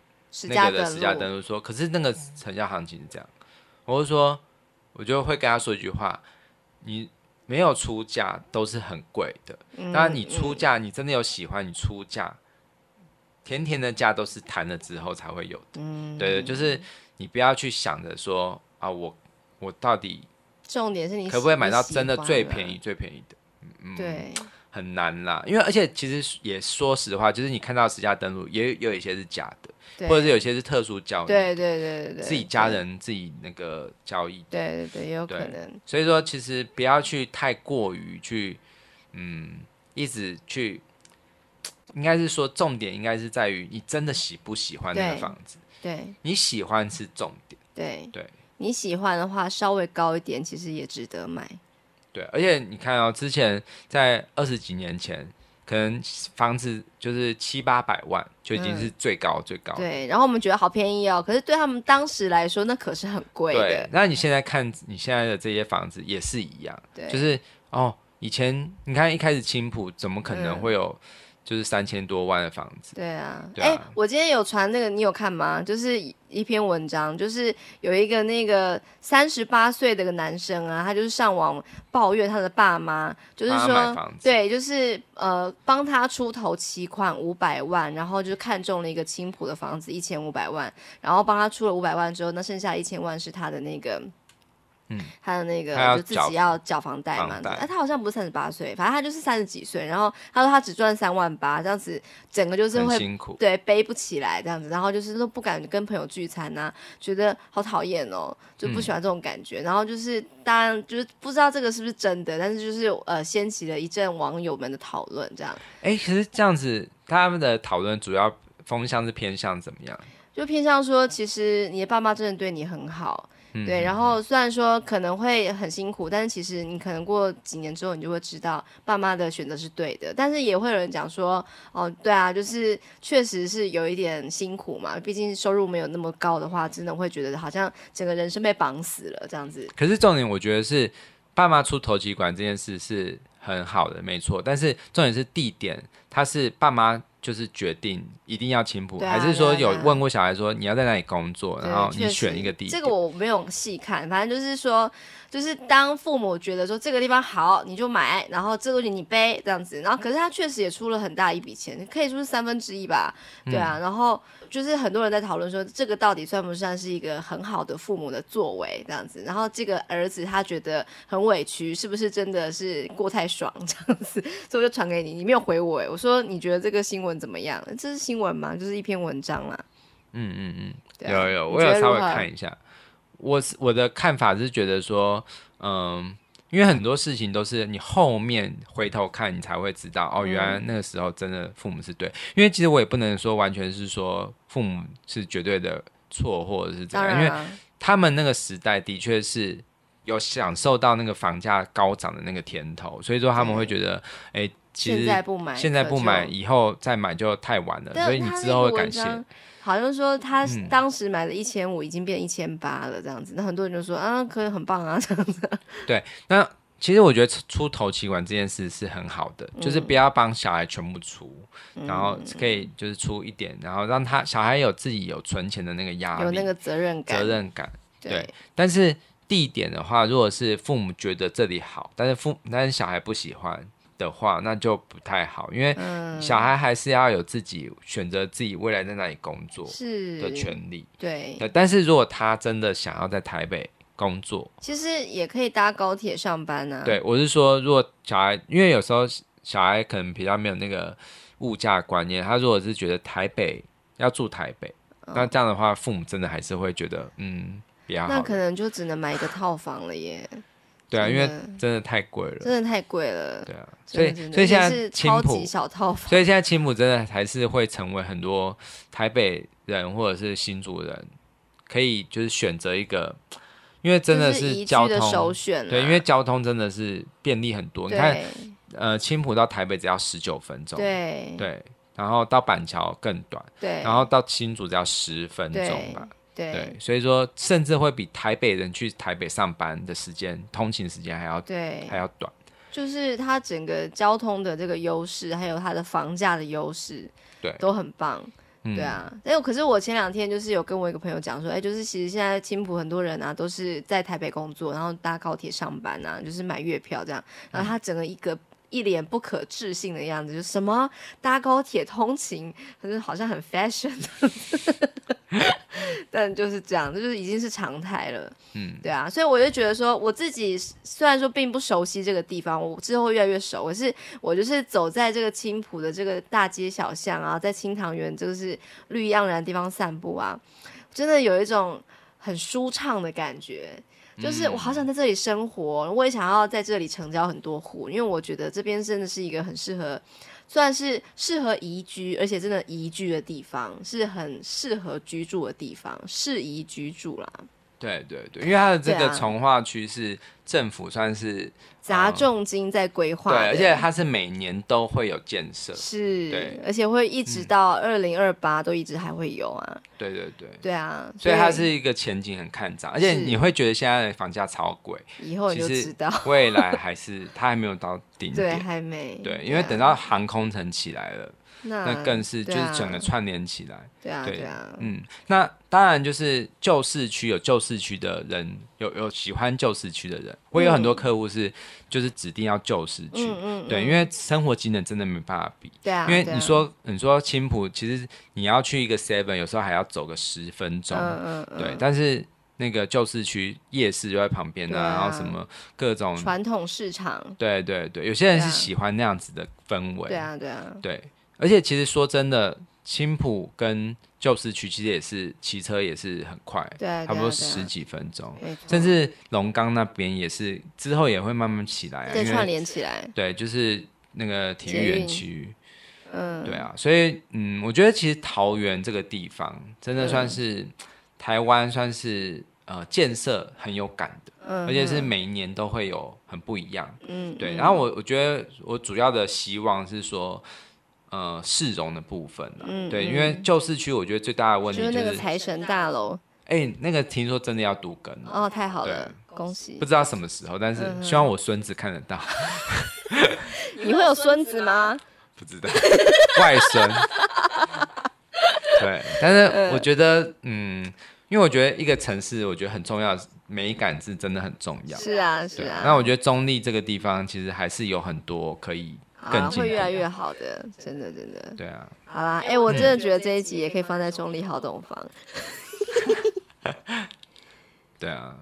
那个的实价登录说，可是那个成交行情是这样，我就说，我就会跟他说一句话：你没有出价都是很贵的，当然你出价，你真的有喜欢，你出价，甜甜的价都是谈了之后才会有的。对对，就是你不要去想着说啊，我我到底
重点是你
可不可以买到真的最便宜最便宜的？
嗯，对。
很难啦，因为而且其实也说实话，就是你看到实价登录，也有一些是假的，或者是有些是特殊交易，
对对对对对，
自己家人自己那个交易，
对对对，有可能。
所以说，其实不要去太过于去，嗯，一直去，应该是说重点应该是在于你真的喜不喜欢那个房子，
对，对。
你喜欢是重点，
对。
对，
你喜欢的话稍微高一点，其实也值得买。
对，而且你看哦，之前在二十几年前，可能房子就是七八百万就已经是最高最高。
对，然后我们觉得好便宜哦，可是对他们当时来说，那可是很贵的。对，
那你现在看你现在的这些房子也是一样，对，就是哦，以前你看一开始青浦怎么可能会有？就是三千多万的房子。对啊，
哎、啊欸，我今天有传那个，你有看吗？就是一篇文章，就是有一个那个三十八岁的个男生啊，他就是上网抱怨他的爸妈，就是说，对，就是呃，帮他出头期款五百万，然后就是看中了一个青浦的房子一千五百万，然后帮他出了五百万之后，那剩下一千万是他的那个。嗯，他的那个就自己要缴房贷嘛，哎，他好像不是三十八岁，反正他就是三十几岁。然后他说他只赚三万八，这样子整个就是会
辛苦，
对，背不起来这样子。然后就是都不敢跟朋友聚餐呐、啊，觉得好讨厌哦，就不喜欢这种感觉。嗯、然后就是当然就是不知道这个是不是真的，但是就是呃掀起了一阵网友们的讨论这样。
哎，可是这样子他们的讨论主要风向是偏向怎么样？
就偏向说，其实你的爸妈真的对你很好。对，然后虽然说可能会很辛苦，但是其实你可能过几年之后，你就会知道爸妈的选择是对的。但是也会有人讲说，哦，对啊，就是确实是有一点辛苦嘛，毕竟收入没有那么高的话，真的会觉得好像整个人生被绑死了这样子。
可是重点，我觉得是爸妈出头期款这件事是很好的，没错。但是重点是地点，他是爸妈。就是决定一定要青浦，啊、还是说有问过小孩说你要在哪里工作，然后你选一个地点？
这个我没有细看，反正就是说。就是当父母觉得说这个地方好，你就买，然后这个东西你背这样子，然后可是他确实也出了很大一笔钱，可以说是三分之一吧，对啊，嗯、然后就是很多人在讨论说这个到底算不算是一个很好的父母的作为这样子，然后这个儿子他觉得很委屈，是不是真的是过太爽这样子，所以我就传给你，你没有回我诶，我说你觉得这个新闻怎么样？这是新闻吗？就是一篇文章啦。
嗯嗯嗯，有有，我有稍微看一下。我我的看法是觉得说，嗯，因为很多事情都是你后面回头看，你才会知道哦，原来那个时候真的父母是对。因为其实我也不能说完全是说父母是绝对的错，或者是怎样，因为他们那个时代的确是有享受到那个房价高涨的那个甜头，所以说他们会觉得，哎、欸，其实
现在不买，
现在不买，以后再买就太晚了，所以你之后会感谢。
好像说他当时买了一千五，已经变一千八了，这样子。那、嗯、很多人就说啊，可以很棒啊，这样子。
对，那其实我觉得出头期款这件事是很好的，嗯、就是不要帮小孩全部出，然后可以就是出一点，然后让他小孩有自己有存钱的那个压力，
有那个责任感，
责任感。对，对但是地点的话，如果是父母觉得这里好，但是父但是小孩不喜欢。的话，那就不太好，因为小孩还是要有自己选择自己未来在哪里工作是的权利。
对，
对，但是如果他真的想要在台北工作，
其实也可以搭高铁上班啊。
对，我是说，如果小孩，因为有时候小孩可能比较没有那个物价观念，他如果是觉得台北要住台北，哦，那这样的话，父母真的还是会觉得，嗯，比较好。
那可能就只能买一个套房了耶。
对啊，因为真的太贵了，
真的太贵了。
对啊，所以所以现在是
超级小套房，
所以现在青浦真的还是会成为很多台北人或者是新竹人可以就是选择一个，因为真的是交通、
就是、首选、啊。
对，因为交通真的是便利很多。你看，呃，青浦到台北只要十九分钟，
对。
对，然后到板桥更短，
对，
然后到新竹只要十分钟吧。
对，
对，所以说甚至会比台北人去台北上班的时间，通勤时间还要对。还要短。
就是它整个交通的这个优势，还有它的房价的优势，
对，
都很棒。对啊，哎、嗯，可是我前两天就是有跟我一个朋友讲说，哎，就是其实现在青浦很多人啊，都是在台北工作，然后搭高铁上班啊，就是买月票这样，然后他整个一个。一脸不可置信的样子，就什么？搭高铁通勤，可是好像很 fashion，但就是这样，就是已经是常态了。嗯，对啊，所以我就觉得说，我自己虽然说并不熟悉这个地方，我之后越来越熟。可是我就是走在这个青浦的这个大街小巷啊，在青塘园就是绿意盎然的地方散步啊，真的有一种很舒畅的感觉。就是我好想在这里生活，嗯，我也想要在这里成交很多户，因为我觉得这边真的是一个很适合，算是适合宜居，而且真的宜居的地方，是很适合居住的地方，适宜居住啦。
对对对，因为它的这个从化区是政府算是
砸重金在规划，
对，而且它是每年都会有建设，
是，对，而且会一直到二零二八都一直还会有啊。
对对对，
对啊，
所以它是一个前景很看涨，而且你会觉得现在的房价超贵，
以后你就知道。
未来还是它还没有到顶 点，
对，还没，
对，因为等到航空城起来了。那，那更是就是整个串联起来，
对啊，对，对啊，
嗯，那当然就是旧市区有旧市区的人，有有喜欢旧市区的人，我有很多客户是就是指定要旧市区，嗯嗯，对，因为生活机能真的没办法比，对啊，因为你说、啊、你说青浦，其实你要去一个 seven，有时候还要走个十分钟，嗯嗯，嗯，对，但是那个旧市区夜市就在旁边啊，然后什么各种
传统市场，
对对对，有些人是喜欢那样子的氛围，
对啊对啊，
对。而且其实说真的，青浦跟旧市区其实也是骑车也是很快，对，差不多十几分钟，甚至龙岗那边也是之后也会慢慢起来，
对，串联起来，
对，就是那个体育园区，嗯，对啊，所以嗯，我觉得其实桃园这个地方真的算是台湾算是呃建设很有感的，嗯，而且是每一年都会有很不一样，嗯，对，然后我我觉得我主要的希望是说。呃，市容的部分了、嗯？对，因为旧市区我觉得最大的问题就是、
就是、那个财神大楼。
哎、欸，那个听说真的要都更
哦，太好了，恭喜！
不知道什么时候，但是希望我孙子看得到。
你会有孙子吗？
不知道，外孙。对，但是我觉得，嗯，因为我觉得一个城市，我觉得很重要，美感是真的很重要。
是啊，是啊。
那我觉得中立这个地方其实还是有很多可以。
啊，会越来越好的，真的真的。
对啊。
好啦，哎、欸，我真的觉得这一集也可以放在中立好懂房。
对啊，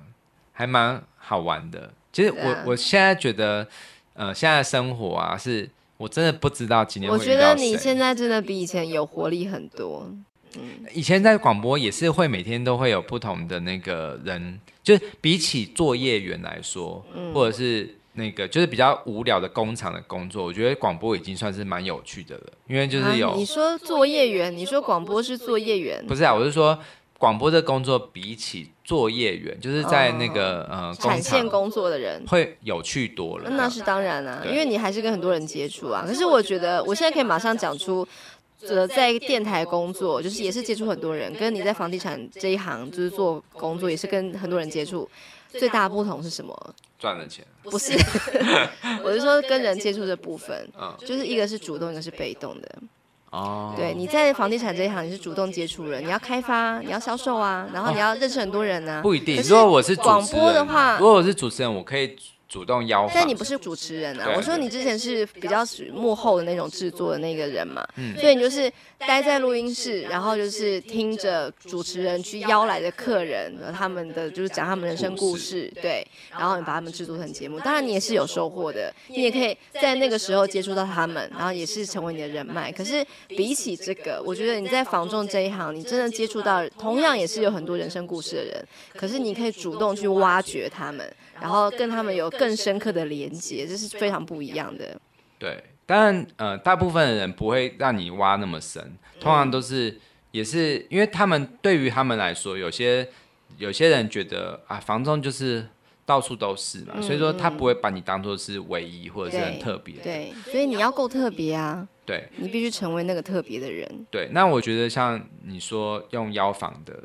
还蛮好玩的。其实我、啊、我现在觉得，呃，现在生活啊，是我真的不知道今年。
我觉得你现在真的比以前有活力很多。嗯，
以前在广播也是会每天都会有不同的那个人，就是比起作业员来说，嗯、或者是。那个就是比较无聊的工厂的工作，我觉得广播已经算是蛮有趣的了，因为就是有、啊、
你说作业员，你说广播是作业员，
不是啊？我是说广播的工作比起作业员，就是在那个、哦、呃
产线工作的人
会有趣多了。
那是当然啊，因为你还是跟很多人接触啊。可是我觉得我现在可以马上讲出，呃，在电台工作就是也是接触很多人，跟你在房地产这一行就是做工作也是跟很多人接触，最大的不同是什么？
赚了钱？
不是，我是说跟人接触的部分，嗯，就是一个是主动，一个是被动的。哦，对，你在房地产这一行，你是主动接触人，你要开发，你要销售啊，然后你要认识很多人呢、啊。
不一定，如果我是
广播的话，
如果我是主持人，我可以。主动邀访，
但你不是主持人啊！我说你之前是比较属于幕后的那种制作的那个人嘛，嗯，所以你就是待在录音室，然后就是听着主持人去邀来的客人，他们的就是讲他们人生故事，对，然后你把他们制作成节目。当然你也是有收获的，你也可以在那个时候接触到他们，然后也是成为你的人脉。可是比起这个，我觉得你在房仲这一行，你真的接触到同样也是有很多人生故事的人，可是你可以主动去挖掘他们。然后跟他们有更深刻的连接，这是非常不一样的。
对，当然，呃，大部分的人不会让你挖那么深，通常都是也是因为他们对于他们来说，有些有些人觉得啊，房中就是到处都是嘛，嗯，所以说他不会把你当做是唯一或者是很特别。
对，所以你要够特别啊。
对，
你必须成为那个特别的人。
对，那我觉得像你说用邀房的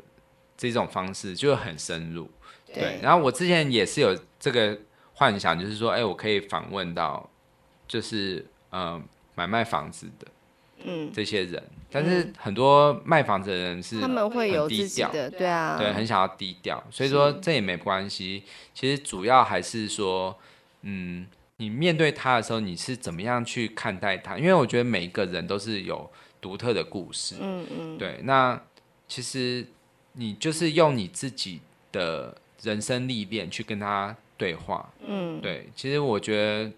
这种方式，就很深入。对，然后我之前也是有这个幻想，就是说，哎，我可以访问到，就是呃买卖房子的，嗯，这些人，嗯，但是很多卖房子的人是他们会有自己的，对啊，对，很想要低调，所以说这也没关系。其实主要还是说，嗯，你面对他的时候，你是怎么样去看待他？因为我觉得每一个人都是有独特的故事，嗯嗯，对。那其实你就是用你自己的。人生历练去跟他对话，嗯，对，其实我觉得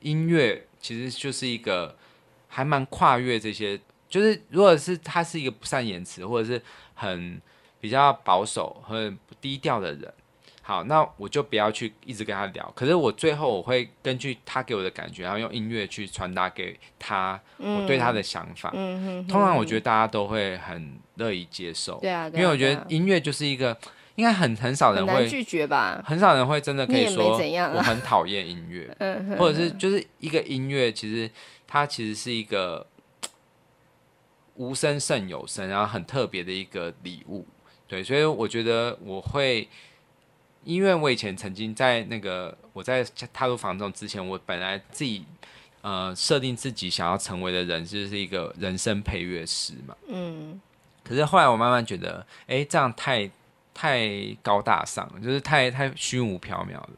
音乐其实就是一个还蛮跨越这些，就是如果是他是一个不善言辞或者是很比较保守很低调的人，好，那我就不要去一直跟他聊。可是我最后我会根据他给我的感觉，然后用音乐去传达给他我对他的想法。嗯，通常我觉得大家都会很乐意接受，对啊，因为我觉得音乐就是一个。应该很很少人会
拒绝吧，
很少人会真的可以说我很讨厌音乐，或者是就是一个音乐，其实它其实是一个无声胜有声，然后很特别的一个礼物。对，所以我觉得我会，因为我以前曾经在那个我在踏入房仲之前，我本来自己呃设定自己想要成为的人就是一个人声配乐师嘛，嗯，可是后来我慢慢觉得，哎，这样太。太高大上了，就是太太虚无缥缈了。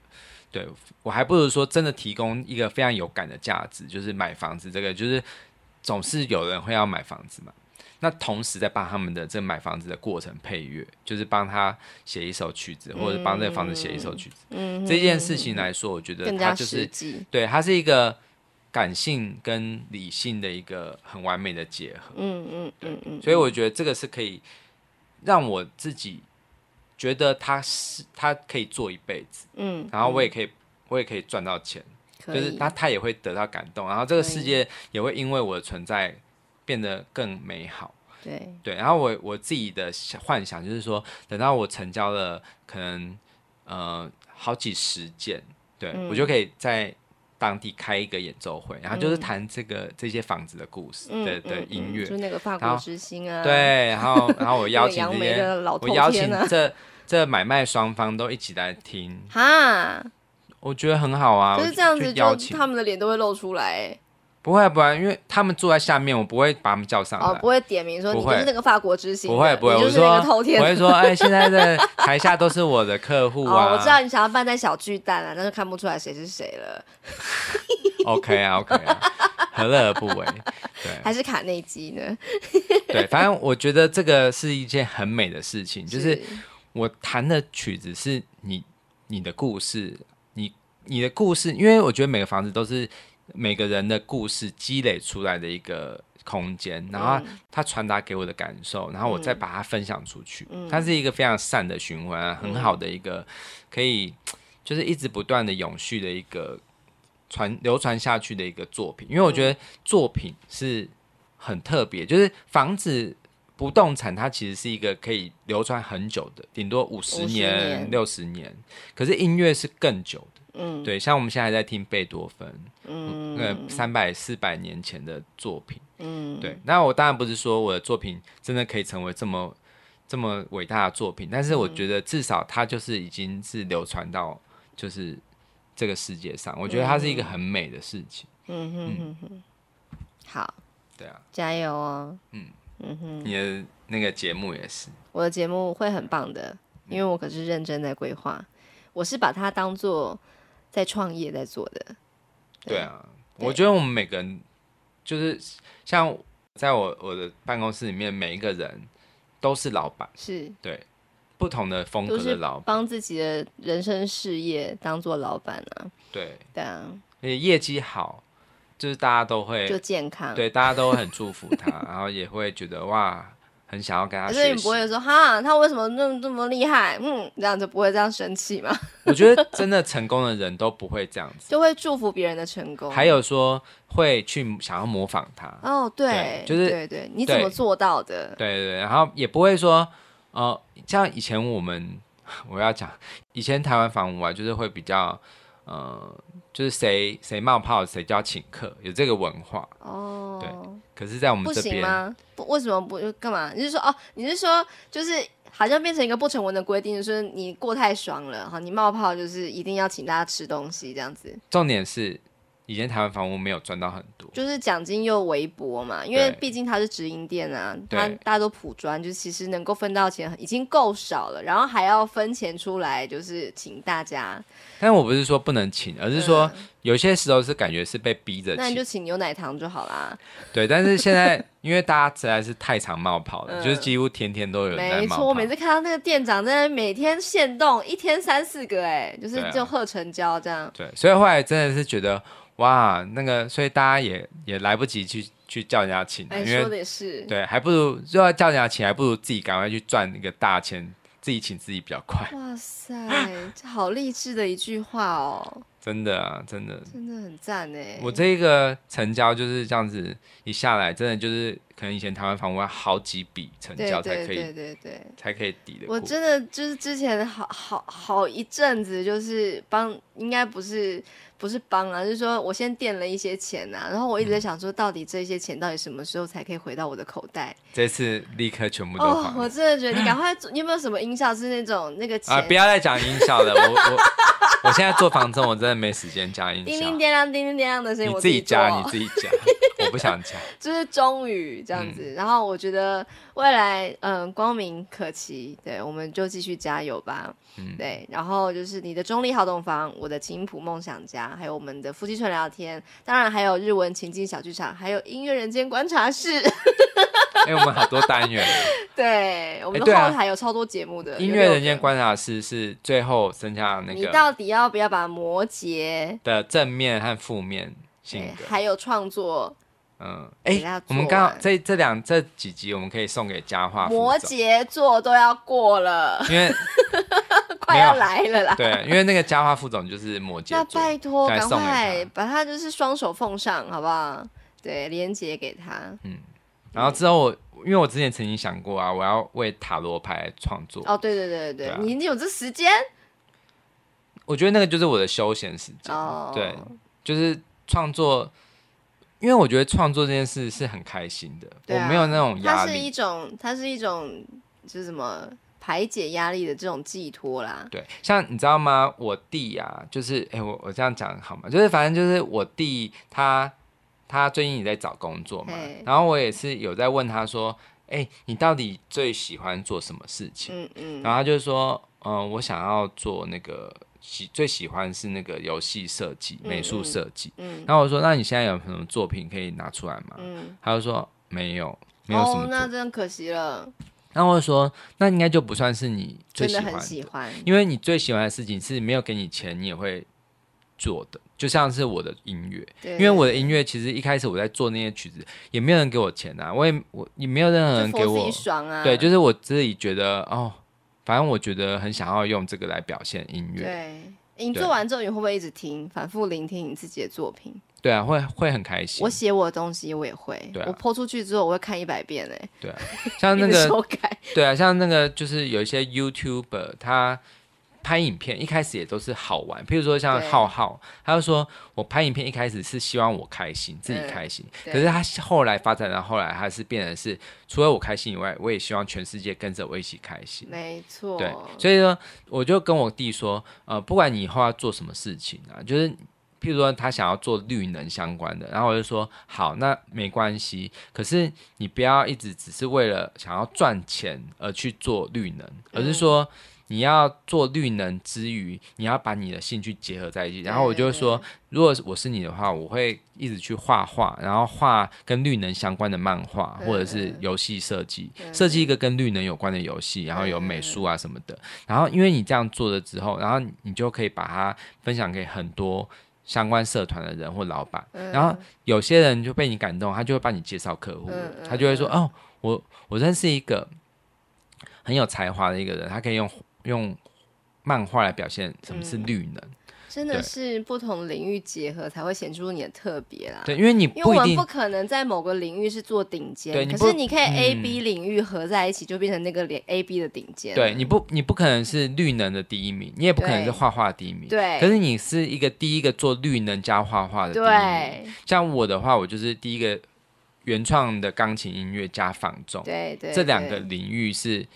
对，我还不如说真的提供一个非常有感的价值，就是买房子这个，就是总是有人会要买房子嘛。那同时在帮他们的这买房子的过程配乐，就是帮他写一首曲子，或者帮这个房子写一首曲子。嗯，这件事情来说，我觉得它就是对，它是一个感性跟理性的一个很完美的结合。嗯嗯嗯嗯，所以我觉得这个是可以让我自己。觉得他是他可以做一辈子，嗯，然后我也可以，嗯、我也可以赚到钱，就是他他也会得到感动，然后这个世界也会因为我的存在变得更美好，对。对，然后我我自己的幻想就是说，等到我成交了可能呃好几十件，对、嗯、我就可以在当地开一个演奏会，然后就是弹这个、嗯、这些房子的故事的、嗯、的、音乐，就那个法国之星啊，对，然后然后我 邀请这些，我邀请这。这买卖双方都一起来听哈，我觉得很好啊。
就是这样子，邀请他们的脸都会露出来。
不会不会，因为他们坐在下面，我不会把他们叫上来。
哦，不会点名说你就是那个法国之星。
不会不会，我说我会说，哎，现在的台下都是我的客户啊。
哦，我知道你想要办在小巨蛋啊，但是看不出来谁是谁了。
OK 啊 OK 啊，何乐而不为？对，
还是卡内基呢？
对，反正我觉得这个是一件很美的事情，就是。我弹的曲子是你你的故事，你你的故事，因为我觉得每个房子都是每个人的故事积累出来的一个空间，然后他传达给我的感受，然后我再把它分享出去，嗯、它是一个非常善的循环，很好的一个可以就是一直不断的永续的一个传流传下去的一个作品，因为我觉得作品是很特别，就是房子。不动产它其实是一个可以流传很久的，顶多五十年、六十年，年。可是音乐是更久的，嗯，对，像我们现在还在听贝多芬，嗯，那三百、四百年前的作品，嗯，对。那我当然不是说我的作品真的可以成为这么这么伟大的作品，但是我觉得至少它就是已经是流传到就是这个世界上，我觉得它是一个很美的事情。嗯哼哼哼，
好，
对啊，
加油哦，
嗯。嗯哼，你的那个节目也是，
我的节目会很棒的，因为我可是认真在规划，我是把它当做在创业在做的。
对，对啊，我觉得我们每个人就是像在我我的办公室里面，每一个人都是老板，
是
对不同的风格的老板，
帮自己的人生事业当做老板啊。
对，
对啊，
而且业绩好。就是大家都会
就健康，
对，大家都会很祝福他，然后也会觉得哇，很想要跟他学习。所以
你不会说哈，他为什么那么这么厉害？嗯，这样就不会这样生气吗？
我觉得真的 成功的人都不会这样子，
就会祝福别人的成功。
还有说会去想要模仿他。
哦，对，对就是对对，你怎么做到的？
对对，然后也不会说，呃，像以前我们我要讲，以前台湾房屋啊，就是会比较。呃，就是谁谁冒泡，谁就要请客，有这个文化哦。对，可是，在我们这边，不行吗？
不，为什么不？干嘛？你是说哦？你是说，就是好像变成一个不成文的规定，就是你过太爽了哈，你冒泡就是一定要请大家吃东西这样子。
重点是。以前台湾房屋没有赚到很多，
就是奖金又微薄嘛，因为毕竟它是直营店啊，它大家都普专，就其实能够分到钱已经够少了，然后还要分钱出来，就是请大家。
但我不是说不能请，而是说有些时候是感觉是被逼着，
那你就请牛奶糖就好啦。
对，但是现在 因为大家实在是太常冒泡了，嗯、就是几乎天天都有人在冒泡。没错，
我每次看到那个店长在那每天限动，一天三四个，哎，就是就喝成交这样。
对，所以后来真的是觉得。哇，那个，所以大家也也来不及去去叫人家请，
哎，
因为
说的也是，
对，还不如就要叫人家请，还不如自己赶快去赚一个大钱，自己请自己比较快。
哇塞，这好励志的一句话哦！
真的啊，真的，
真的很赞哎！
我这个成交就是这样子一下来，真的就是可能以前台湾房屋要好几笔成交才可以，
对对对，对，
才可以抵的。
我真的就是之前好好好一阵子，就是帮，应该不是。不是帮啊，就是说我先垫了一些钱啊，然后我一直在想说，到底这些钱到底什么时候才可以回到我的口袋？
这次立刻全部都
我真的觉得你赶快，你有没有什么音效是那种那个钱？
啊，不要再讲音效了，我我我现在做房仲，我真的没时间加音响。
叮叮叮当，叮叮叮当的声音，
我自己加，你自己加，我不想讲。
就是终于这样子，嗯、然后我觉得未来嗯、呃、光明可期，对，我们就继续加油吧。嗯，对，然后就是你的中立好懂房，我的琴谱梦想家，还有我们的夫妻纯聊天，当然还有日文情境小剧场，还有音乐人间观察室。
哎、欸，我们好多单元。
对，我们的后台有超多节目的。
欸、音乐人间观察室是最后剩下那个。
你到底要不要把摩羯
的正面和负面性格，
还有创作？
嗯，哎、欸，我们刚好这这两这几集，我们可以送给佳话。
摩羯座都要过了，
因为
快要来了啦。
对，因为那个佳话副总就是摩羯座，
那拜托赶快把他就是双手奉上，好不好？对，连接给他。
嗯，然后之后我，因为我之前曾经想过啊，我要为塔罗牌创作。
哦，对对对对，对、啊、你你有这时间？
我觉得那个就是我的休闲时间。哦，对，就是创作。因为我觉得创作这件事是很开心的，啊、我没有那种压力。它
是一种，它是一种，就是什么排解压力的这种寄托啦。
对，像你知道吗？我弟呀、啊，就是哎，我我这样讲好吗？就是反正就是我弟他他最近也在找工作嘛，然后我也是有在问他说，哎，你到底最喜欢做什么事情？嗯嗯，然后他就说，嗯、呃，我想要做那个。喜最喜欢是那个游戏设计、美术设计。嗯，然后我说：“那你现在有什么作品可以拿出来吗？”嗯，他就说：“没有，没有什么。”哦，
那真可惜了。
然后我就说：“那应该就不算是你最喜欢的，
真的很喜欢，
因为你最喜欢的事情是没有给你钱，你也会做的。就像是我的音乐，对，因为我的音乐其实一开始我在做那些曲子，也没有人给我钱啊，我也我也没有任何人给我
爽啊。
对，就是我自己觉得哦。”反正我觉得很想要用这个来表现音乐。
对，你做完之后，你会不会一直听，反复聆听你自己的作品？
对啊，会会很开心。
我写我的东西，我也会。对、啊，我 po 出去之后，我会看一百遍哎。
对啊，像那个，对啊，像那个，就是有一些 YouTuber 他。拍影片一开始也都是好玩，譬如说像浩浩，他就说我拍影片一开始是希望我开心，自己开心，可是他后来发展到后来，他是变成是除了我开心以外，我也希望全世界跟着我一起开心。
没错，
对，所以说我就跟我弟说，呃，不管你以后要做什么事情啊，就是譬如说他想要做绿能相关的，然后我就说好，那没关系，可是你不要一直只是为了想要赚钱而去做绿能，而是说。你要做绿能之余，你要把你的兴趣结合在一起。然后我就说，如果我是你的话，我会一直去画画，然后画跟绿能相关的漫画或者是游戏设计，设计一个跟绿能有关的游戏，然后有美术啊什么的。然后因为你这样做了之后，然后你就可以把它分享给很多相关社团的人或老板。然后有些人就被你感动，他就会帮你介绍客户，他就会说：“哦，我我认识一个很有才华的一个人，他可以用。”用漫画来表现什么是绿能，嗯、
真的是不同领域结合才会显出你的特别啦。
对，因为你因为我们
不可能在某个领域是做顶尖，对，可是你可以 A、嗯、B 领域合在一起，就变成那个连 A、B 的顶尖。
对，你不，你不可能是绿能的第一名，你也不可能是画画第一名。
对，
可是你是一个第一个做绿能加画画的第一名。对，像我的话，我就是第一个原创的钢琴音乐加仿中。对对，这两个领域是。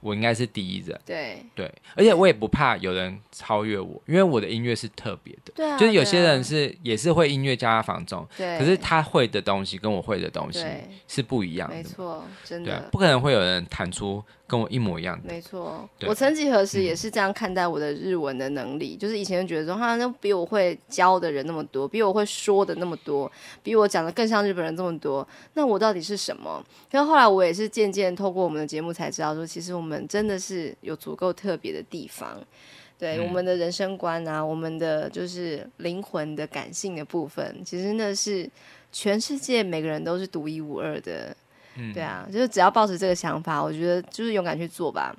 我应该是第一人，
对。
对，而且我也不怕有人超越我，因为我的音乐是特别的，
对啊，
就是有些人是也是会音乐加仿中，对，可是他会的东西跟我会的东西是不一样的，
没错，真的，
不可能会有人弹出跟我一模一样的，
没错。我曾几何时也是这样看待我的日文的能力，嗯、就是以前就觉得说，好像比我会教的人那么多，比我会说的那么多，比我讲的更像日本人这么多，那我到底是什么？然后后来我也是渐渐透过我们的节目才知道说，其实我们。我们真的是有足够特别的地方，对、嗯、我们的人生观啊，我们的就是灵魂的感性的部分，其实那是全世界每个人都是独一无二的。嗯，对啊，就是只要抱持这个想法，我觉得就是勇敢去做吧。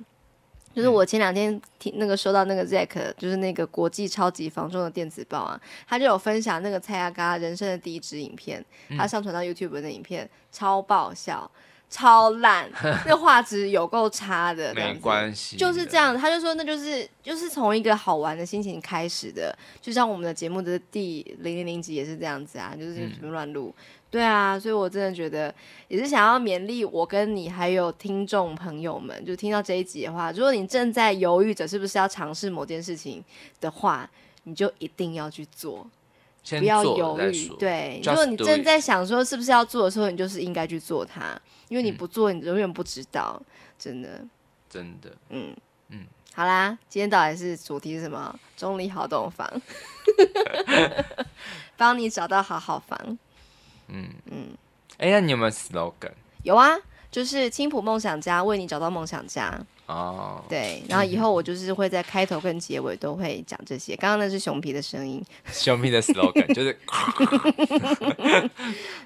就是我前两天听那个收到那个 Zack，就是那个国际超级防重的电子报啊，他就有分享那个蔡阿嘎人生的第一支影片，他上传到 YouTube 的影片、嗯、超爆笑。超烂，那画质有够差的。
没关系，
就是这样。他就说，那就是就是从一个好玩的心情开始的，就像我们的节目的第零零零集也是这样子啊，就是随便乱录。对啊，所以我真的觉得也是想要勉励我跟你还有听众朋友们，就听到这一集的话，如果你正在犹豫着是不是要尝试某件事情的话，你就一定要去做，不要犹豫。对，如果你正在想说是不是要做的时候，你就是应该去做它。因为你不做，你永远不知道，真的，
真的，
嗯嗯，好啦，今天到底是主题是什么？中立好洞房，帮你找到好好房，
嗯嗯，哎、欸，那你有没有 slogan？
有啊，就是青浦梦想家为你找到梦想家哦，对，然后以后我就是会在开头跟结尾都会讲这些。刚刚那是熊皮的声音，
熊皮的 slogan 就是，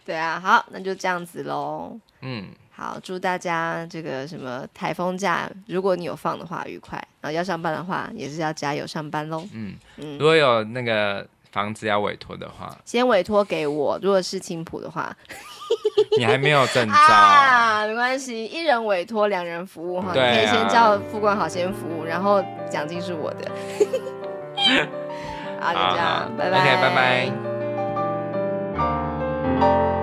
对啊，好，那就这样子喽。嗯，好，祝大家这个什么台风假，如果你有放的话，愉快。然后要上班的话，也是要加油上班喽。嗯嗯，
如果有那个房子要委托的话，
先委托给我。如果是青浦的话，
你还没有证照，
没关系，一人委托两人服务哈，可以先叫副官好先服务，然后奖金是我的。好，就这样，拜拜，OK，
拜拜。